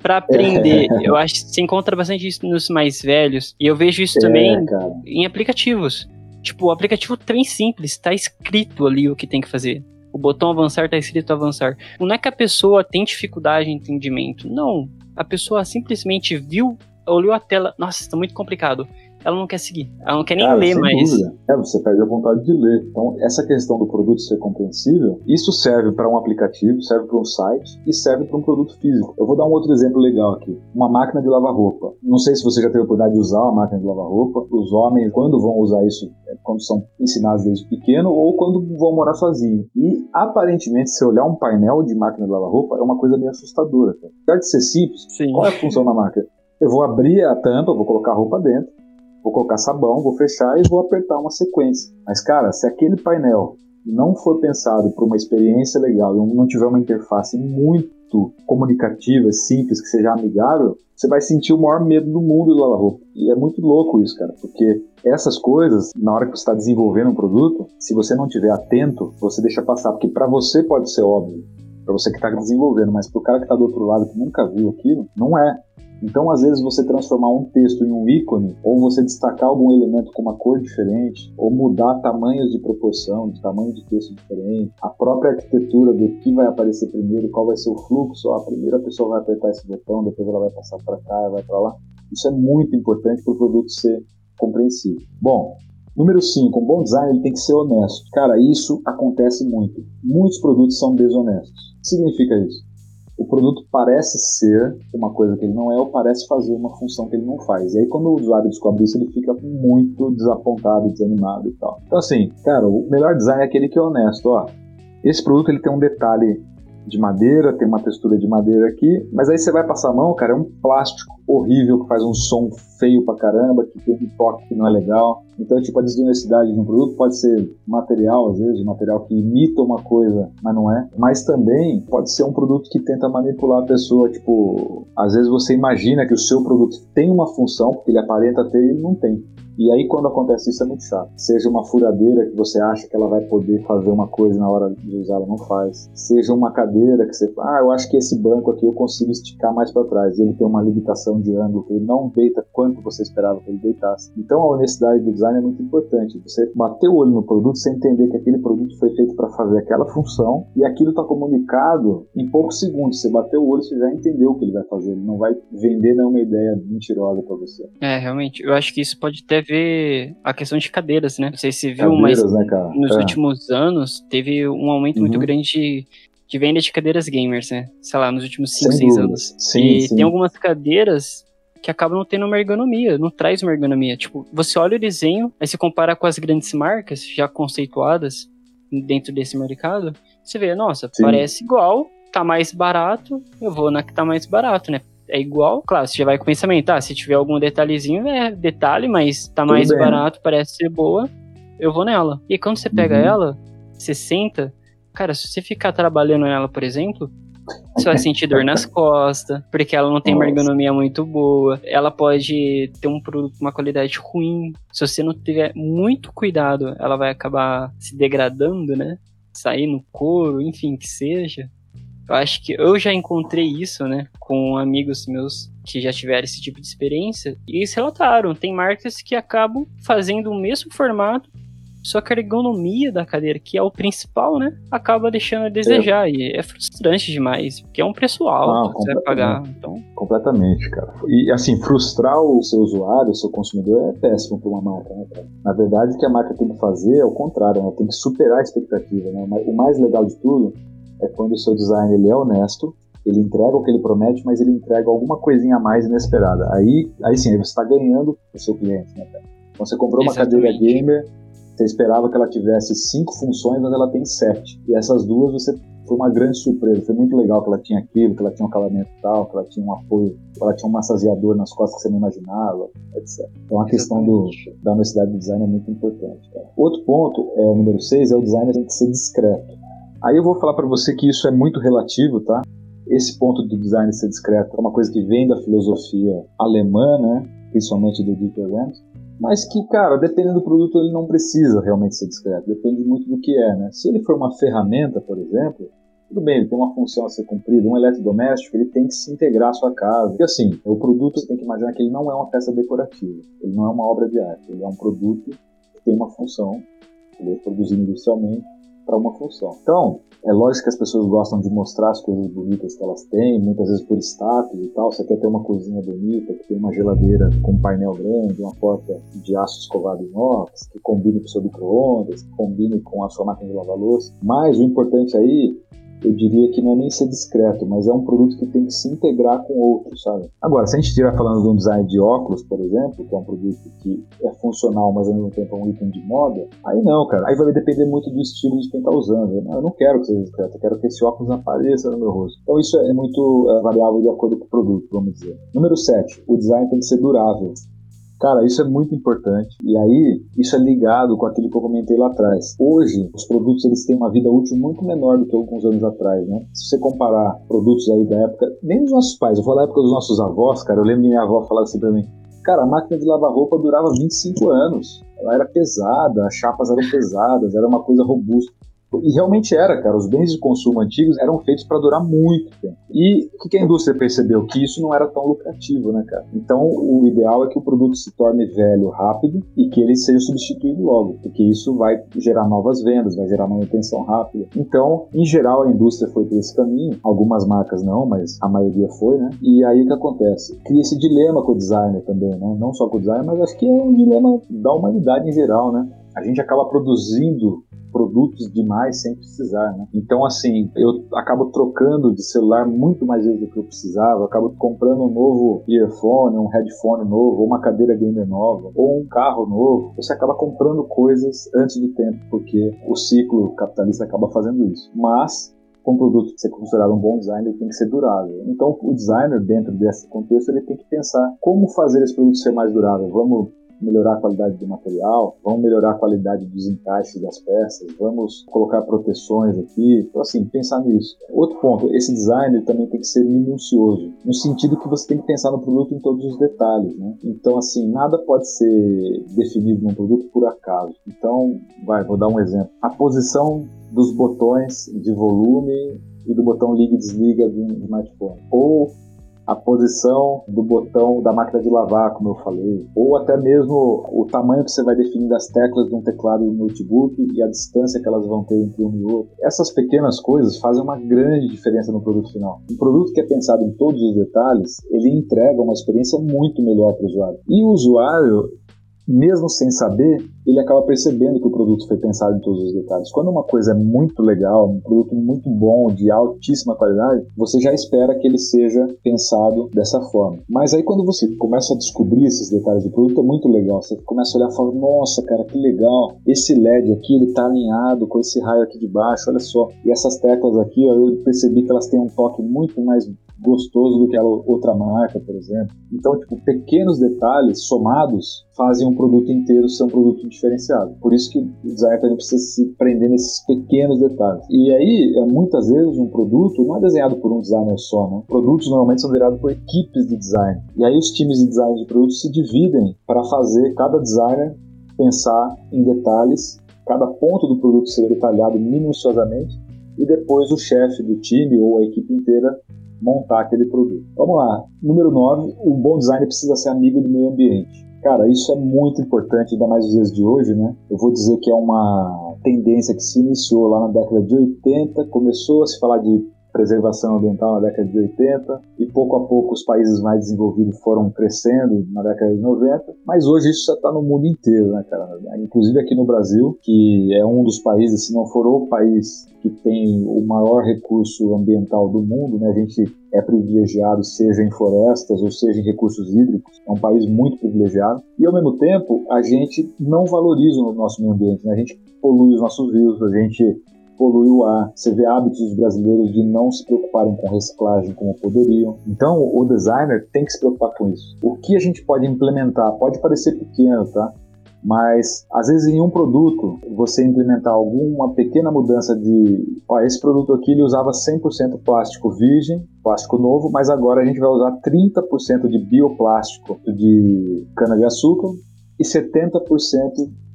para aprender. É. Eu acho que se encontra bastante isso nos mais velhos. E eu vejo isso é, também cara. em aplicativos. Tipo, o aplicativo bem simples, tá escrito ali o que tem que fazer. O botão avançar tá escrito avançar. Não é que a pessoa tem dificuldade de entendimento. Não. A pessoa simplesmente viu, olhou a tela. Nossa, está muito complicado ela não quer seguir. Ela não quer nem Cara, ler mais. Dúvida. É, você perde a vontade de ler. Então, essa questão do produto ser compreensível, isso serve para um aplicativo, serve para um site e serve para um produto físico. Eu vou dar um outro exemplo legal aqui. Uma máquina de lavar roupa. Não sei se você já teve a oportunidade de usar uma máquina de lavar roupa. Os homens, quando vão usar isso, é quando são ensinados desde pequeno ou quando vão morar sozinhos. E, aparentemente, se olhar um painel de máquina de lavar roupa, é uma coisa meio assustadora. Apesar de ser simples, Sim. qual é a função da máquina? Eu vou abrir a tampa, vou colocar a roupa dentro, vou colocar sabão, vou fechar e vou apertar uma sequência. Mas, cara, se aquele painel não for pensado para uma experiência legal e não tiver uma interface muito comunicativa, simples, que seja amigável, você vai sentir o maior medo do mundo do lava-roupa. E é muito louco isso, cara, porque essas coisas, na hora que você está desenvolvendo um produto, se você não estiver atento, você deixa passar, porque para você pode ser óbvio, para você que está desenvolvendo, mas para o cara que está do outro lado que nunca viu aquilo, não é. Então, às vezes, você transformar um texto em um ícone, ou você destacar algum elemento com uma cor diferente, ou mudar tamanhos de proporção, de tamanho de texto diferente, a própria arquitetura do que vai aparecer primeiro, qual vai ser o fluxo, a primeira pessoa vai apertar esse botão, depois ela vai passar para cá, vai para lá. Isso é muito importante para o produto ser compreensível. Bom, Número 5, um bom design tem que ser honesto. Cara, isso acontece muito. Muitos produtos são desonestos. O que significa isso? O produto parece ser uma coisa que ele não é ou parece fazer uma função que ele não faz. E aí quando o usuário descobre isso, ele fica muito desapontado, desanimado e tal. Então assim, cara, o melhor design é aquele que é honesto, ó. Esse produto ele tem um detalhe de madeira, tem uma textura de madeira aqui, mas aí você vai passar a mão, cara, é um plástico horrível que faz um som feio pra caramba, que tem um toque que não é legal. Então, tipo, a desonestidade de um produto pode ser material, às vezes, um material que imita uma coisa, mas não é. Mas também pode ser um produto que tenta manipular a pessoa. Tipo, às vezes você imagina que o seu produto tem uma função, porque ele aparenta ter e ele não tem. E aí, quando acontece isso, é muito chato. Seja uma furadeira que você acha que ela vai poder fazer uma coisa na hora de usar, ela não faz. Seja uma cadeira que você fala, ah, eu acho que esse banco aqui eu consigo esticar mais para trás. E ele tem uma limitação de ângulo, que ele não deita quanto você esperava que ele deitasse. Então, a honestidade do design é muito importante. Você bater o olho no produto, você entender que aquele produto foi feito para fazer aquela função e aquilo está comunicado em poucos segundos. Você bateu o olho, você já entendeu o que ele vai fazer. Ele não vai vender nenhuma ideia mentirosa para você. É, realmente. Eu acho que isso pode ter ver a questão de cadeiras, né? Não sei se viu, cadeiras, mas né, nos é. últimos anos teve um aumento uhum. muito grande de, de, venda de cadeiras gamers, né? Sei lá, nos últimos 5, 6 anos. Sim, e sim. tem algumas cadeiras que acabam não tendo uma ergonomia, não traz uma ergonomia. Tipo, você olha o desenho, aí você compara com as grandes marcas já conceituadas dentro desse mercado, você vê, nossa, sim. parece igual, tá mais barato, eu vou na que tá mais barato, né? É igual. Claro, você já vai com o pensamento, tá, se tiver algum detalhezinho, é detalhe, mas tá mais bem. barato, parece ser boa, eu vou nela. E quando você pega uhum. ela, você senta, cara, se você ficar trabalhando nela, por exemplo, você vai sentir dor nas [LAUGHS] costas, porque ela não tem uma ergonomia muito boa. Ela pode ter um produto com uma qualidade ruim. Se você não tiver muito cuidado, ela vai acabar se degradando, né? Sair no couro, enfim, que seja. Eu acho que eu já encontrei isso, né, com amigos meus que já tiveram esse tipo de experiência e eles relataram. Tem marcas que acabam fazendo o mesmo formato, só que a ergonomia da cadeira, que é o principal, né, acaba deixando a desejar. É. E é frustrante demais, porque é um preço alto ah, que você vai pagar. Então... Completamente, cara. E assim, frustrar o seu usuário, o seu consumidor, é péssimo para uma marca, né, cara? Na verdade, o que a marca tem que fazer é o contrário, né? Tem que superar a expectativa, né? O mais legal de tudo é quando o seu design ele é honesto, ele entrega o que ele promete, mas ele entrega alguma coisinha a mais inesperada. Aí, aí sim, aí você está ganhando o seu cliente, né, cara? Então você comprou uma Exatamente. cadeira gamer, você esperava que ela tivesse cinco funções, mas ela tem sete. E essas duas você foi uma grande surpresa. Foi muito legal que ela tinha aquilo, que ela tinha um acabamento tal, que ela tinha um apoio, que ela tinha um massageador nas costas que você não imaginava, etc. Então a questão do, da honestidade do design é muito importante. Cara. Outro ponto, é, o número seis, é o design tem que ser discreto. Aí eu vou falar para você que isso é muito relativo, tá? Esse ponto do design ser discreto é uma coisa que vem da filosofia alemã, né? Principalmente do Dieter Rams. Mas que, cara, dependendo do produto, ele não precisa realmente ser discreto. Depende muito do que é, né? Se ele for uma ferramenta, por exemplo, tudo bem, ele tem uma função a ser cumprida, um eletrodoméstico, ele tem que se integrar à sua casa. Porque assim, o produto você tem que imaginar que ele não é uma peça decorativa, ele não é uma obra de arte, ele é um produto que tem uma função, ele é produzido industrialmente, para uma função. Então, é lógico que as pessoas gostam de mostrar as coisas bonitas que elas têm, muitas vezes por status e tal. Você quer ter uma cozinha bonita, que tem uma geladeira com um painel grande, uma porta de aço escovado inox, que combine com o seu micro-ondas, que combine com a sua máquina de lavar louça. Mas o importante aí eu diria que não é nem ser discreto, mas é um produto que tem que se integrar com outros, sabe? Agora, se a gente estiver falando de um design de óculos, por exemplo, que é um produto que é funcional, mas ao mesmo tempo é um item de moda, aí não, cara. Aí vai depender muito do estilo de quem está usando. Eu não quero que seja discreto, eu quero que esse óculos apareça no meu rosto. Então isso é muito é, variável de acordo com o produto, vamos dizer. Número 7, o design tem que ser durável. Cara, isso é muito importante. E aí, isso é ligado com aquilo que eu comentei lá atrás. Hoje, os produtos eles têm uma vida útil muito menor do que alguns anos atrás, né? Se você comparar produtos aí da época, nem dos nossos pais, eu falo da época dos nossos avós, cara, eu lembro de minha avó falar assim pra mim, cara, a máquina de lavar roupa durava 25 anos. Ela era pesada, as chapas eram pesadas, era uma coisa robusta. E realmente era, cara. Os bens de consumo antigos eram feitos para durar muito tempo. E o que a indústria percebeu? Que isso não era tão lucrativo, né, cara? Então, o ideal é que o produto se torne velho rápido e que ele seja substituído logo, porque isso vai gerar novas vendas, vai gerar manutenção rápida. Então, em geral, a indústria foi por esse caminho. Algumas marcas não, mas a maioria foi, né? E aí o que acontece? Cria esse dilema com o designer também, né? Não só com o designer, mas acho que é um dilema da humanidade em geral, né? A gente acaba produzindo produtos demais sem precisar, né? Então, assim, eu acabo trocando de celular muito mais vezes do que eu precisava, eu acabo comprando um novo earphone, um headphone novo, ou uma cadeira gamer nova, ou um carro novo. Você acaba comprando coisas antes do tempo, porque o ciclo capitalista acaba fazendo isso. Mas com um produto que ser considerado um bom design, ele tem que ser durável. Então, o designer, dentro desse contexto, ele tem que pensar como fazer esse produto ser mais durável. Vamos melhorar a qualidade do material, vamos melhorar a qualidade dos encaixes das peças, vamos colocar proteções aqui. Então, assim, pensar nisso. Outro ponto, esse design também tem que ser minucioso, no sentido que você tem que pensar no produto em todos os detalhes, né? Então, assim, nada pode ser definido num produto por acaso. Então, vai, vou dar um exemplo. A posição dos botões de volume e do botão liga e desliga do smartphone. Ou a posição do botão da máquina de lavar, como eu falei, ou até mesmo o tamanho que você vai definir das teclas de um teclado do notebook e a distância que elas vão ter entre um e outro. Essas pequenas coisas fazem uma grande diferença no produto final. Um produto que é pensado em todos os detalhes, ele entrega uma experiência muito melhor para o usuário. E o usuário, mesmo sem saber, ele acaba percebendo que o produto foi pensado em todos os detalhes. Quando uma coisa é muito legal, um produto muito bom, de altíssima qualidade, você já espera que ele seja pensado dessa forma. Mas aí quando você começa a descobrir esses detalhes do produto, é muito legal. Você começa a olhar e fala, nossa, cara, que legal. Esse LED aqui, ele tá alinhado com esse raio aqui de baixo, olha só. E essas teclas aqui, eu percebi que elas têm um toque muito mais gostoso do que a outra marca, por exemplo. Então, tipo, pequenos detalhes somados fazem um produto inteiro ser um produto diferenciado. Por isso que o designer também precisa se prender nesses pequenos detalhes. E aí, é, muitas vezes, um produto não é desenhado por um designer só, né? Produtos normalmente são desenhados por equipes de design. E aí, os times de design de produtos se dividem para fazer cada designer pensar em detalhes, cada ponto do produto ser detalhado minuciosamente e depois o chefe do time ou a equipe inteira montar aquele produto. Vamos lá. Número 9, o bom design precisa ser amigo do meio ambiente. Cara, isso é muito importante, ainda mais nos dias de hoje, né? Eu vou dizer que é uma tendência que se iniciou lá na década de 80, começou a se falar de preservação ambiental na década de 80 e pouco a pouco os países mais desenvolvidos foram crescendo na década de 90, mas hoje isso já está no mundo inteiro, né, cara? Inclusive aqui no Brasil, que é um dos países, se não for o país que tem o maior recurso ambiental do mundo, né? A gente é privilegiado, seja em florestas ou seja em recursos hídricos, é um país muito privilegiado. E ao mesmo tempo, a gente não valoriza o nosso meio ambiente, né? A gente polui os nossos rios, a gente polui o ar. Você vê hábitos brasileiros de não se preocuparem com reciclagem como poderiam. Então, o designer tem que se preocupar com isso. O que a gente pode implementar pode parecer pequeno, tá? Mas às vezes em um produto você implementar alguma pequena mudança de, ó, esse produto aqui ele usava 100% plástico virgem, plástico novo, mas agora a gente vai usar 30% de bioplástico de cana de açúcar e 70%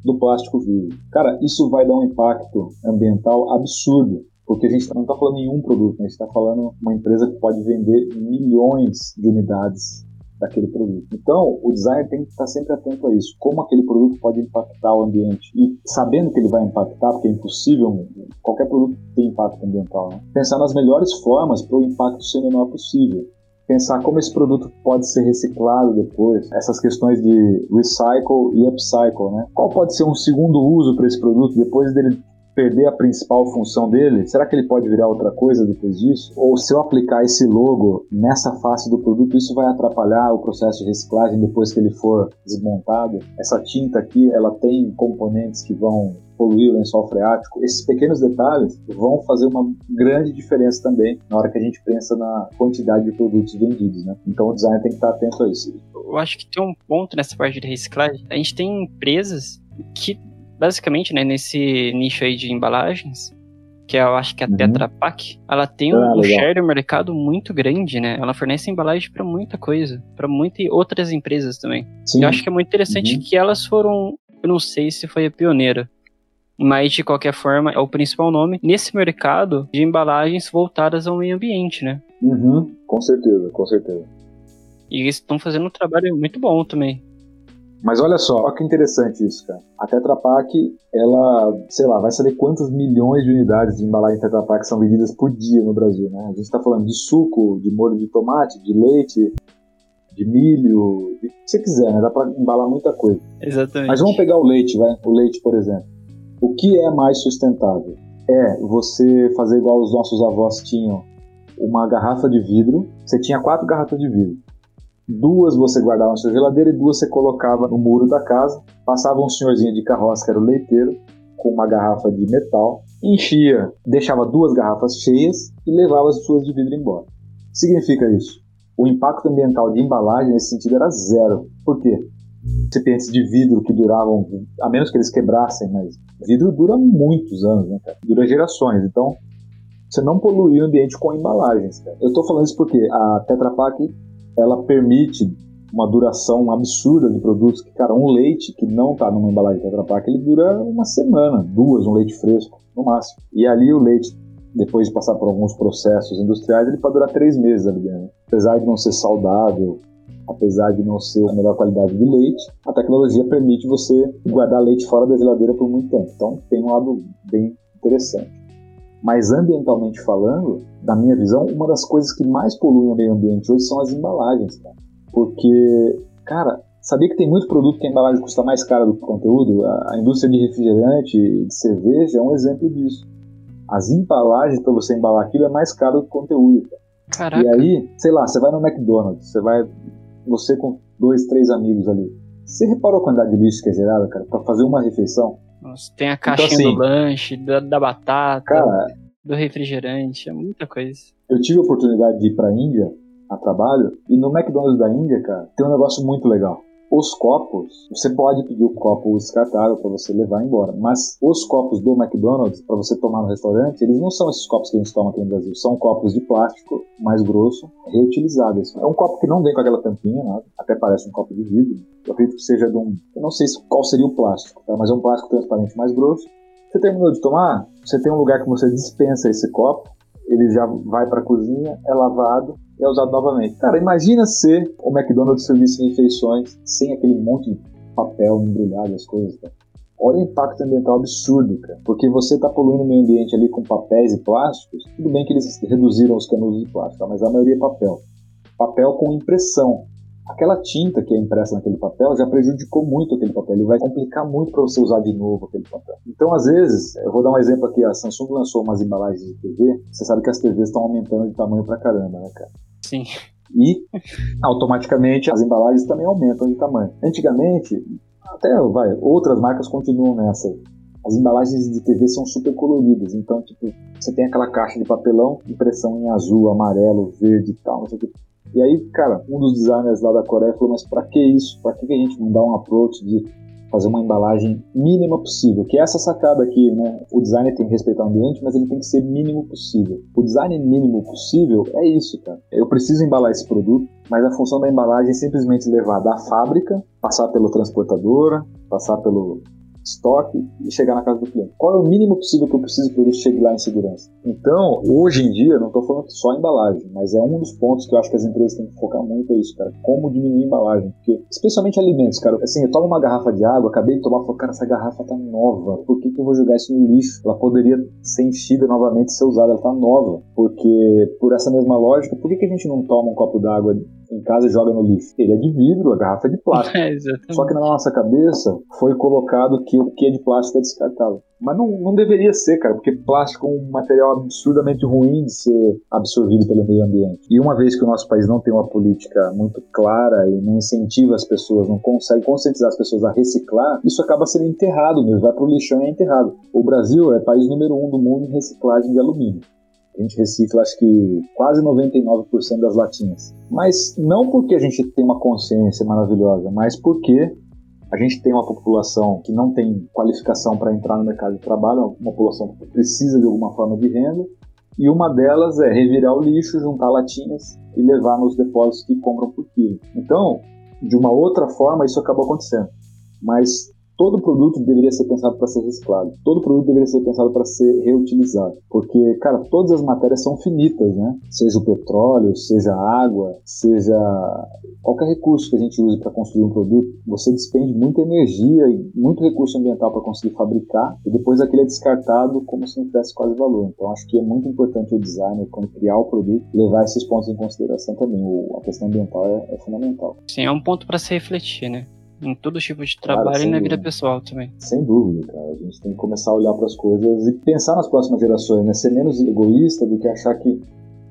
do plástico vivo. Cara, isso vai dar um impacto ambiental absurdo, porque a gente não está falando em um produto, a gente está falando uma empresa que pode vender milhões de unidades daquele produto. Então, o designer tem que estar sempre atento a isso, como aquele produto pode impactar o ambiente. E sabendo que ele vai impactar, porque é impossível, qualquer produto tem impacto ambiental, né? pensar nas melhores formas para o impacto ser menor possível pensar como esse produto pode ser reciclado depois, essas questões de recycle e upcycle, né? Qual pode ser um segundo uso para esse produto depois dele perder a principal função dele? Será que ele pode virar outra coisa depois disso? Ou se eu aplicar esse logo nessa face do produto, isso vai atrapalhar o processo de reciclagem depois que ele for desmontado? Essa tinta aqui, ela tem componentes que vão poluir o lençol freático, esses pequenos detalhes vão fazer uma grande diferença também na hora que a gente pensa na quantidade de produtos vendidos, né? Então o designer tem que estar atento a isso. Eu acho que tem um ponto nessa parte de reciclagem. A gente tem empresas que, basicamente, né, nesse nicho aí de embalagens, que eu acho que é a uhum. Tetra Pak, ela tem ah, um legal. share do mercado muito grande, né? Ela fornece embalagem para muita coisa, para muitas outras empresas também. Sim. Eu acho que é muito interessante uhum. que elas foram, eu não sei se foi a pioneira, mas de qualquer forma é o principal nome nesse mercado de embalagens voltadas ao meio ambiente, né? Uhum, com certeza, com certeza. E eles estão fazendo um trabalho muito bom também. Mas olha só, olha que interessante isso, cara. A Tetra Pak, ela, sei lá, vai saber quantas milhões de unidades de embalagem Tetra Pak são vendidas por dia no Brasil, né? A gente está falando de suco, de molho de tomate, de leite, de milho, de o que você quiser, né? Dá para embalar muita coisa. Exatamente. Mas vamos pegar o leite, vai? O leite, por exemplo. O que é mais sustentável? É você fazer igual os nossos avós tinham, uma garrafa de vidro. Você tinha quatro garrafas de vidro. Duas você guardava na sua geladeira e duas você colocava no muro da casa. Passava um senhorzinho de carroça, que era o leiteiro, com uma garrafa de metal. enchia, deixava duas garrafas cheias e levava as suas de vidro embora. Significa isso? O impacto ambiental de embalagem nesse sentido era zero. Por quê? Recipientes de vidro que duravam, a menos que eles quebrassem, mas vidro dura muitos anos, né, cara? Dura gerações. Então, você não poluir o ambiente com embalagens. Cara. Eu estou falando isso porque a Tetra Pak ela permite uma duração absurda de produtos que, cara, um leite que não está numa embalagem Tetra Pak, ele dura uma semana, duas, um leite fresco, no máximo. E ali o leite, depois de passar por alguns processos industriais, ele pode durar três meses ali dentro. Apesar de não ser saudável, apesar de não ser a melhor qualidade de leite, a tecnologia permite você guardar leite fora da geladeira por muito tempo. Então tem um lado bem interessante. Mas ambientalmente falando, na minha visão, uma das coisas que mais poluem o meio ambiente hoje são as embalagens, cara. Porque, cara, sabia que tem muito produto que a embalagem custa mais cara do que o conteúdo? A indústria de refrigerante, de cerveja é um exemplo disso. As embalagens para você embalar aquilo é mais caro do que o conteúdo. Caraca. E aí, sei lá, você vai no McDonald's, você vai, você com dois, três amigos ali. Você reparou a quantidade de lixo que é gerada, cara, para fazer uma refeição? Nossa, tem a então, caixinha então, assim, do lanche, da, da batata, cara, do refrigerante, é muita coisa. Eu tive a oportunidade de ir pra Índia a trabalho. E no McDonald's da Índia, cara, tem um negócio muito legal. Os copos, você pode pedir o copo descartável para você levar embora, mas os copos do McDonald's para você tomar no restaurante, eles não são esses copos que a gente toma aqui no Brasil, são copos de plástico mais grosso, reutilizáveis. É um copo que não vem com aquela tampinha, nada, até parece um copo de vidro. Eu acredito que seja de um, eu não sei qual seria o plástico, tá? mas é um plástico transparente mais grosso. Você terminou de tomar, você tem um lugar que você dispensa esse copo, ele já vai para a cozinha, é lavado, e é usado novamente. Cara, imagina ser o McDonald's serviço de refeições sem aquele monte de papel embrulhado, as coisas, cara. Olha o impacto ambiental absurdo, cara. Porque você está poluindo o meio ambiente ali com papéis e plásticos. Tudo bem que eles reduziram os canudos de plástico, tá? mas a maioria é papel. Papel com impressão. Aquela tinta que é impressa naquele papel já prejudicou muito aquele papel. Ele vai complicar muito para você usar de novo aquele papel. Então, às vezes, eu vou dar um exemplo aqui. A Samsung lançou umas embalagens de TV. Você sabe que as TVs estão aumentando de tamanho pra caramba, né, cara? Sim. E automaticamente as embalagens também aumentam de tamanho. Antigamente, até vai, outras marcas continuam nessa. As embalagens de TV são super coloridas, então tipo, você tem aquela caixa de papelão, impressão em azul, amarelo, verde e tal, não sei o que. E aí, cara, um dos designers lá da Coreia falou, mas para que isso? Para que a gente não dá um approach de fazer uma embalagem mínima possível, que é essa sacada aqui, né? O design tem que respeitar o ambiente, mas ele tem que ser mínimo possível. O design mínimo possível é isso, cara. Eu preciso embalar esse produto, mas a função da embalagem é simplesmente levar da fábrica, passar pelo transportadora, passar pelo estoque e chegar na casa do cliente. Qual é o mínimo possível que eu preciso que o chegue lá em segurança? Então, hoje em dia, não estou falando só embalagem, mas é um dos pontos que eu acho que as empresas têm que focar muito é isso, cara. Como diminuir a embalagem. Porque, especialmente alimentos, cara. Assim, eu tomo uma garrafa de água, acabei de tomar, falo, cara, essa garrafa tá nova. Por que, que eu vou jogar isso no lixo? Ela poderia ser enchida novamente ser usada, ela tá nova. Porque, por essa mesma lógica, por que, que a gente não toma um copo d'água em casa e joga no lixo. Ele é de vidro, a garrafa é de plástico. [LAUGHS] É, Só que na nossa cabeça foi colocado que o que é de plástico é descartável. Mas não, não deveria ser, cara, porque plástico é um material absurdamente ruim de ser absorvido pelo meio ambiente. E uma vez que o nosso país não tem uma política muito clara e não incentiva as pessoas, não consegue conscientizar as pessoas a reciclar, isso acaba sendo enterrado mesmo, vai pro lixão e é enterrado. O Brasil é país número um do mundo em reciclagem de alumínio. A gente recicla, acho que quase 99% das latinhas. Mas não porque a gente tem uma consciência maravilhosa, mas porque a gente tem uma população que não tem qualificação para entrar no mercado de trabalho, uma população que precisa de alguma forma de renda, e uma delas é revirar o lixo, juntar latinhas e levar nos depósitos que compram por quilo. Então, de uma outra forma, isso acabou acontecendo. Mas todo produto deveria ser pensado para ser reciclado. Todo produto deveria ser pensado para ser reutilizado. Porque, cara, todas as matérias são finitas, né? Seja o petróleo, seja a água, seja qualquer recurso que a gente use para construir um produto, você despende muita energia e muito recurso ambiental para conseguir fabricar e depois aquele é descartado como se não tivesse quase valor. Então, acho que é muito importante o designer, quando criar o produto, levar esses pontos em consideração também. A questão ambiental é, é fundamental. Sim, é um ponto para se refletir, né? Em todo tipo de trabalho claro, e na vida pessoal também. Sem dúvida, cara. A gente tem que começar a olhar para as coisas e pensar nas próximas gerações, né? Ser menos egoísta do que achar que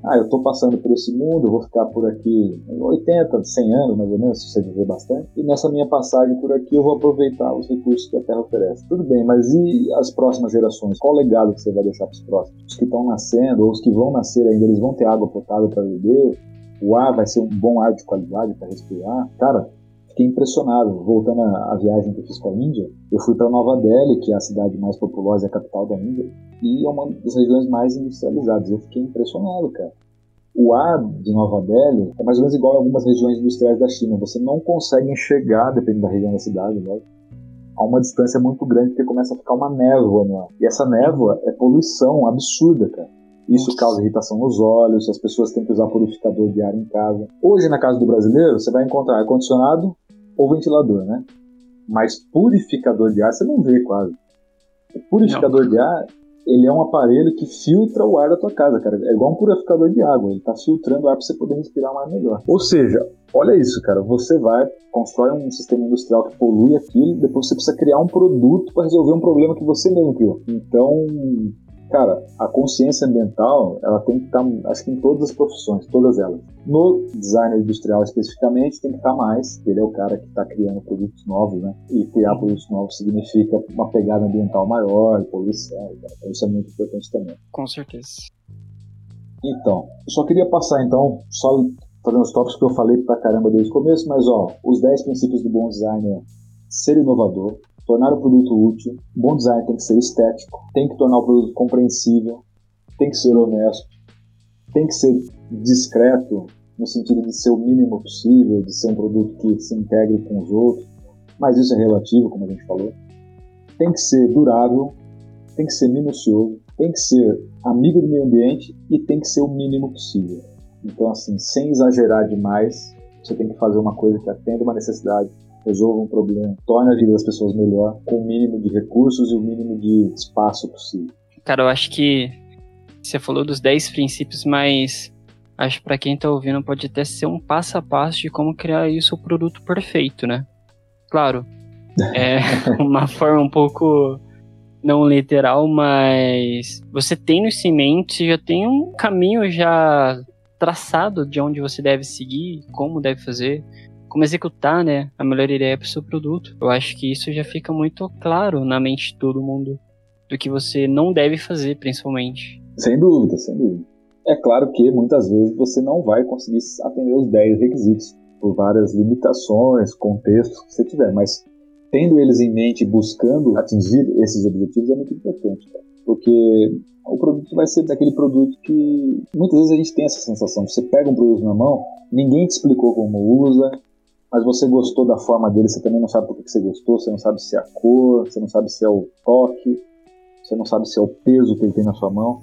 ah, eu estou passando por esse mundo, eu vou ficar por aqui 80, 100 anos mais ou menos, se você viver bastante, e nessa minha passagem por aqui eu vou aproveitar os recursos que a Terra oferece. Tudo bem, mas e as próximas gerações? Qual o legado que você vai deixar para os próximos? Os que estão nascendo ou os que vão nascer ainda, eles vão ter água potável para beber? O ar vai ser um bom ar de qualidade para respirar? Cara, fiquei impressionado. Voltando à, viagem que eu fiz com a Índia, eu fui para Nova Delhi, que é a cidade mais populosa, a capital da Índia, e é uma das regiões mais industrializadas. Eu fiquei impressionado, cara. O ar de Nova Delhi é mais ou menos igual a algumas regiões industriais da China. Você não consegue enxergar, dependendo da região da cidade, né? a uma distância muito grande, porque começa a ficar uma névoa no ar. E essa névoa é poluição absurda, cara. Isso Nossa. causa irritação nos olhos, as pessoas têm que usar purificador de ar em casa. Hoje, na casa do brasileiro, você vai encontrar ar-condicionado ou ventilador, né? Mas purificador de ar você não vê quase. O purificador não. de ar ele é um aparelho que filtra o ar da tua casa, cara. É igual um purificador de água. Ele tá filtrando o ar para você poder respirar um ar melhor. Ou seja, olha isso, cara. Você vai, constrói um sistema industrial que polui aquilo, depois você precisa criar um produto para resolver um problema que você mesmo criou. Então, Cara, a consciência ambiental, ela tem que estar, tá, acho que em todas as profissões, todas elas. No designer industrial especificamente, tem que estar tá mais, ele é o cara que está criando produtos novos, né? E criar produtos novos significa uma pegada ambiental maior, poluição, então isso é muito importante também. Com certeza. Então, eu só queria passar então, só fazendo os tópicos que eu falei pra caramba desde o começo, mas ó, os 10 princípios do bom design é ser inovador, tornar o produto útil. Bom design tem que ser estético, tem que tornar o produto compreensível, tem que ser honesto, tem que ser discreto no sentido de ser o mínimo possível, de ser um produto que se integre com os outros, mas isso é relativo, como a gente falou. Tem que ser durável, tem que ser minucioso, tem que ser amigo do meio ambiente e tem que ser o mínimo possível. Então, assim, sem exagerar demais, você tem que fazer uma coisa que atenda uma necessidade resolva um problema, torne a vida das pessoas melhor com o mínimo de recursos e o mínimo de espaço possível. Cara, eu acho que você falou dos 10 princípios, mas acho para quem tá ouvindo pode até ser um passo a passo de como criar isso o produto perfeito, né? Claro, é [LAUGHS] uma forma um pouco não literal, mas você tem isso em mente, já tem um caminho já traçado de onde você deve seguir, como deve fazer como executar, né, a melhor ideia para o seu produto. Eu acho que isso já fica muito claro na mente de todo mundo do que você não deve fazer, principalmente. Sem dúvida, sem dúvida. É claro que muitas vezes você não vai conseguir atender os 10 requisitos por várias limitações, contextos que você tiver, mas tendo eles em mente, buscando atingir esses objetivos é muito importante, cara. porque o produto vai ser daquele produto que muitas vezes a gente tem essa sensação. Você pega um produto na mão, ninguém te explicou como usa, mas você gostou da forma dele, você também não sabe por que você gostou, você não sabe se é a cor, você não sabe se é o toque, você não sabe se é o peso que ele tem na sua mão.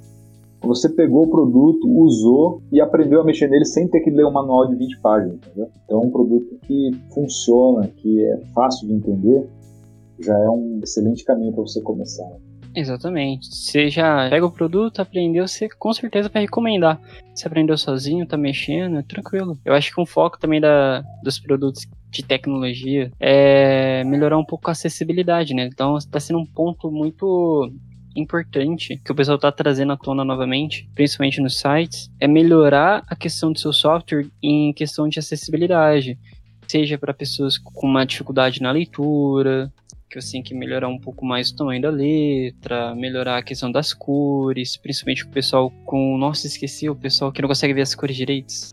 Você pegou o produto, usou e aprendeu a mexer nele sem ter que ler um manual de 20 páginas. Entendeu? Então, um produto que funciona, que é fácil de entender, já é um excelente caminho para você começar. Exatamente. Você já pega o produto, aprendeu, você com certeza vai recomendar. Você aprendeu sozinho, tá mexendo, é tranquilo. Eu acho que um foco também da, dos produtos de tecnologia é melhorar um pouco a acessibilidade, né? Então está sendo um ponto muito importante que o pessoal está trazendo à tona novamente, principalmente nos sites, é melhorar a questão do seu software em questão de acessibilidade. Seja para pessoas com uma dificuldade na leitura, que você tem que melhorar um pouco mais o tamanho da letra, melhorar a questão das cores, principalmente o pessoal com. Nossa, esqueci o pessoal que não consegue ver as cores direitas.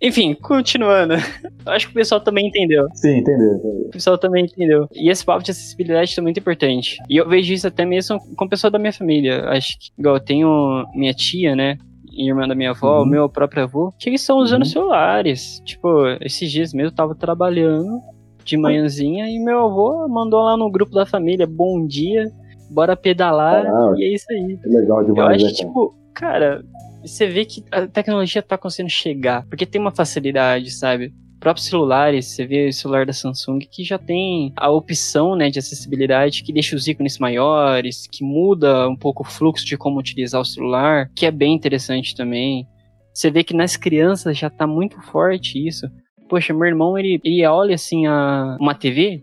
Enfim, continuando. [LAUGHS] Acho que o pessoal também entendeu. Sim, entendeu, entendeu. O pessoal também entendeu. E esse papo de acessibilidade é muito importante. E eu vejo isso até mesmo com pessoa da minha família. Acho que, igual, eu tenho minha tia, né? Irmã da minha avó, uhum. meu próprio avô, que eles estão usando uhum. celulares. Tipo, esses dias mesmo eu tava trabalhando de manhãzinha e meu avô mandou lá no grupo da família, bom dia, bora pedalar ah, e é isso aí. Legal demais. Eu acho né, tipo, cara, você vê que a tecnologia tá conseguindo chegar, porque tem uma facilidade, sabe? próprios celulares, você vê o celular da Samsung que já tem a opção né, de acessibilidade que deixa os ícones maiores, que muda um pouco o fluxo de como utilizar o celular, que é bem interessante também. Você vê que nas crianças já tá muito forte isso. Poxa, meu irmão, ele, ele olha assim a, uma TV,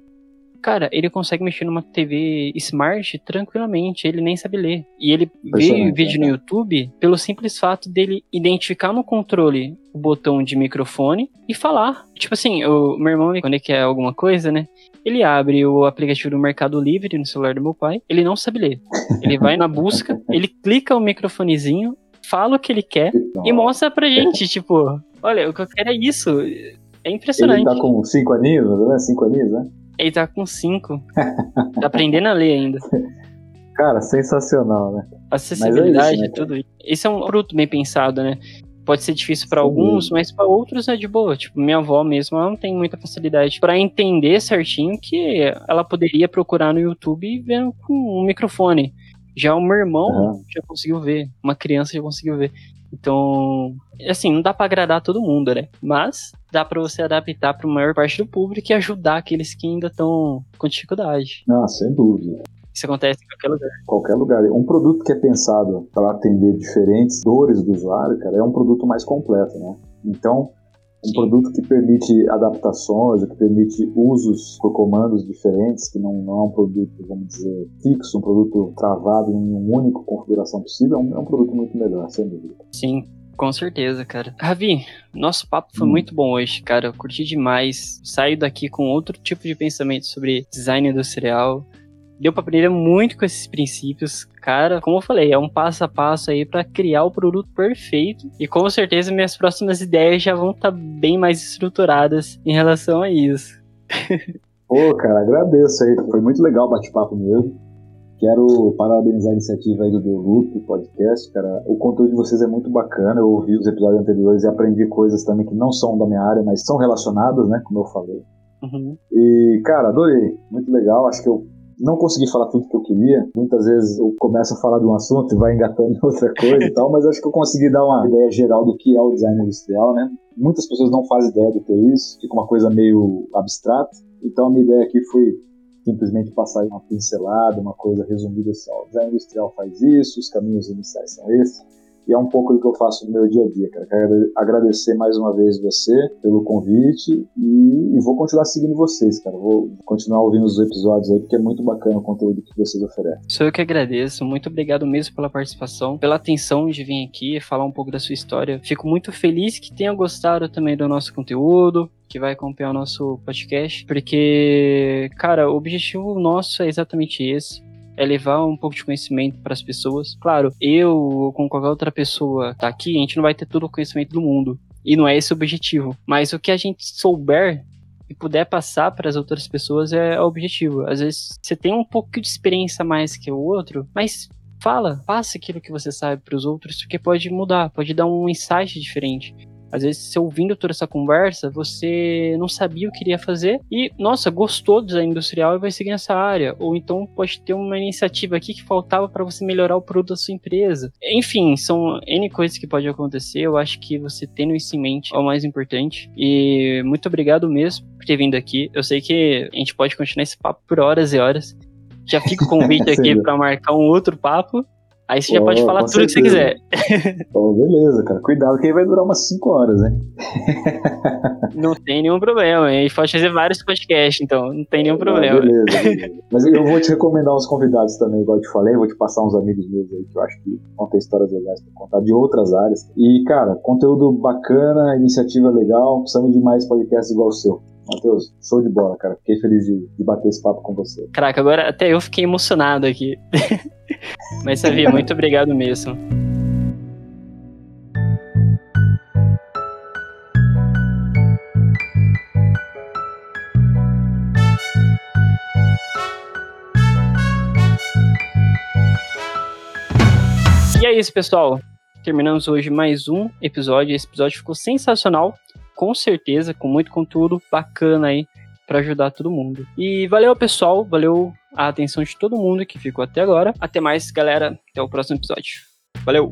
Cara, ele consegue mexer numa TV smart tranquilamente, ele nem sabe ler. E ele vê vídeo no né? YouTube pelo simples fato dele identificar no controle o botão de microfone e falar. Tipo assim, o meu irmão, quando ele quer alguma coisa, né? Ele abre o aplicativo do Mercado Livre no celular do meu pai, ele não sabe ler. Ele vai na busca, [LAUGHS] ele clica o microfonezinho, fala o que ele quer e mostra pra gente, tipo, olha, o que eu quero é isso. É impressionante. Ele tá com cinco aninhos, né? Cinco aninhos, né? Ele tá com cinco. tá aprendendo a ler ainda. [LAUGHS] Cara, sensacional, né? Acessibilidade, é isso, né, tudo isso. Esse é um produto bem pensado, né? Pode ser difícil para alguns, mas para outros é de boa. Tipo, minha avó mesmo, ela não tem muita facilidade para entender certinho que ela poderia procurar no YouTube vendo com um microfone. Já o meu irmão uhum. já conseguiu ver, uma criança já conseguiu ver. Então, assim, não dá para agradar todo mundo, né? Mas dá para você adaptar para a maior parte do público e ajudar aqueles que ainda estão com dificuldade. Ah, sem dúvida. Isso acontece em qualquer lugar. Qualquer lugar. Um produto que é pensado para atender diferentes dores do usuário, cara, é um produto mais completo, né? Então, um Sim. produto que permite adaptações, que permite usos por comandos diferentes, que não, não é um produto, vamos dizer, fixo, um produto travado em uma única configuração possível, é um, é um produto muito melhor, sem dúvida. Sim, com certeza, cara. Ravi, nosso papo foi hum. muito bom hoje, cara. Eu curti demais. Saio daqui com outro tipo de pensamento sobre design industrial. Deu para aprender muito com esses princípios. Cara, como eu falei, é um passo a passo aí para criar o produto perfeito. E com certeza minhas próximas ideias já vão estar tá bem mais estruturadas em relação a isso. [LAUGHS] Pô, cara, agradeço aí. Foi muito legal o bate-papo mesmo. Quero parabenizar a iniciativa aí do The Loop Podcast, cara. O conteúdo de vocês é muito bacana. Eu ouvi os episódios anteriores e aprendi coisas também que não são da minha área, mas são relacionadas, né? Como eu falei. Uhum. E, cara, adorei. Muito legal. Acho que eu não consegui falar tudo que eu queria. Muitas vezes eu começo a falar de um assunto e vai engatando em [LAUGHS] outra coisa e tal, mas acho que eu consegui dar uma ideia geral do que é o design industrial, né? Muitas pessoas não fazem ideia do que é isso, fica uma coisa meio abstrata. Então a minha ideia aqui foi simplesmente passar uma pincelada, uma coisa resumida assim, ó, o design industrial faz isso, os caminhos iniciais são esses, e é um pouco do que eu faço no meu dia a dia, cara. Quero agradecer mais uma vez você pelo convite e, e, vou continuar seguindo vocês, cara. Vou continuar ouvindo os episódios aí, porque é muito bacana o conteúdo que vocês oferecem. Sou eu que agradeço. Muito obrigado mesmo pela participação, pela atenção de vir aqui falar um pouco da sua história. Fico muito feliz que tenha gostado também do nosso conteúdo, que vai acompanhar o nosso podcast, porque, cara, o objetivo nosso é exatamente esse é levar um pouco de conhecimento para as pessoas. Claro, eu, como qualquer outra pessoa tá aqui, a gente não vai ter todo o conhecimento do mundo. E não é esse o objetivo. Mas o que a gente souber e puder passar para as outras pessoas é o objetivo. Às vezes você tem um pouco de experiência mais que o outro, mas fala, passa aquilo que você sabe para os outros, porque pode mudar, pode dar um insight diferente. Às vezes, você ouvindo toda essa conversa, você não sabia o que iria fazer e, nossa, gostou do design industrial e vai seguir nessa área. Ou então pode ter uma iniciativa aqui que faltava para você melhorar o produto da sua empresa. Enfim, são N coisas que podem acontecer. Eu acho que você tendo isso em mente é o mais importante. E muito obrigado mesmo por ter vindo aqui. Eu sei que a gente pode continuar esse papo por horas e horas. Já fica o convite [LAUGHS] aqui para marcar um outro papo. Aí você já pode falar tudo certeza. que você quiser. [LAUGHS] Oh, beleza, cara. Cuidado que aí vai durar umas 5 horas, hein? [LAUGHS] Não tem nenhum problema. A gente pode fazer vários podcasts, então não tem nenhum problema. beleza, [LAUGHS] beleza. Mas eu vou te recomendar uns convidados também, igual eu te falei. Eu vou te passar uns amigos meus aí que eu acho que vão ter histórias legais pra contar de outras áreas. E, cara, conteúdo bacana, iniciativa legal. Precisamos de mais podcasts igual o seu. Matheus, show de bola, cara. Fiquei feliz de, de, bater esse papo com você. Caraca, agora até eu fiquei emocionado aqui. Mas, Savia, [LAUGHS] muito obrigado mesmo. E é isso, pessoal. Terminamos hoje mais um episódio. Esse episódio ficou sensacional com certeza, com muito conteúdo bacana aí para ajudar todo mundo. E valeu, pessoal, valeu a atenção de todo mundo que ficou até agora. Até mais, galera. Até o próximo episódio. Valeu!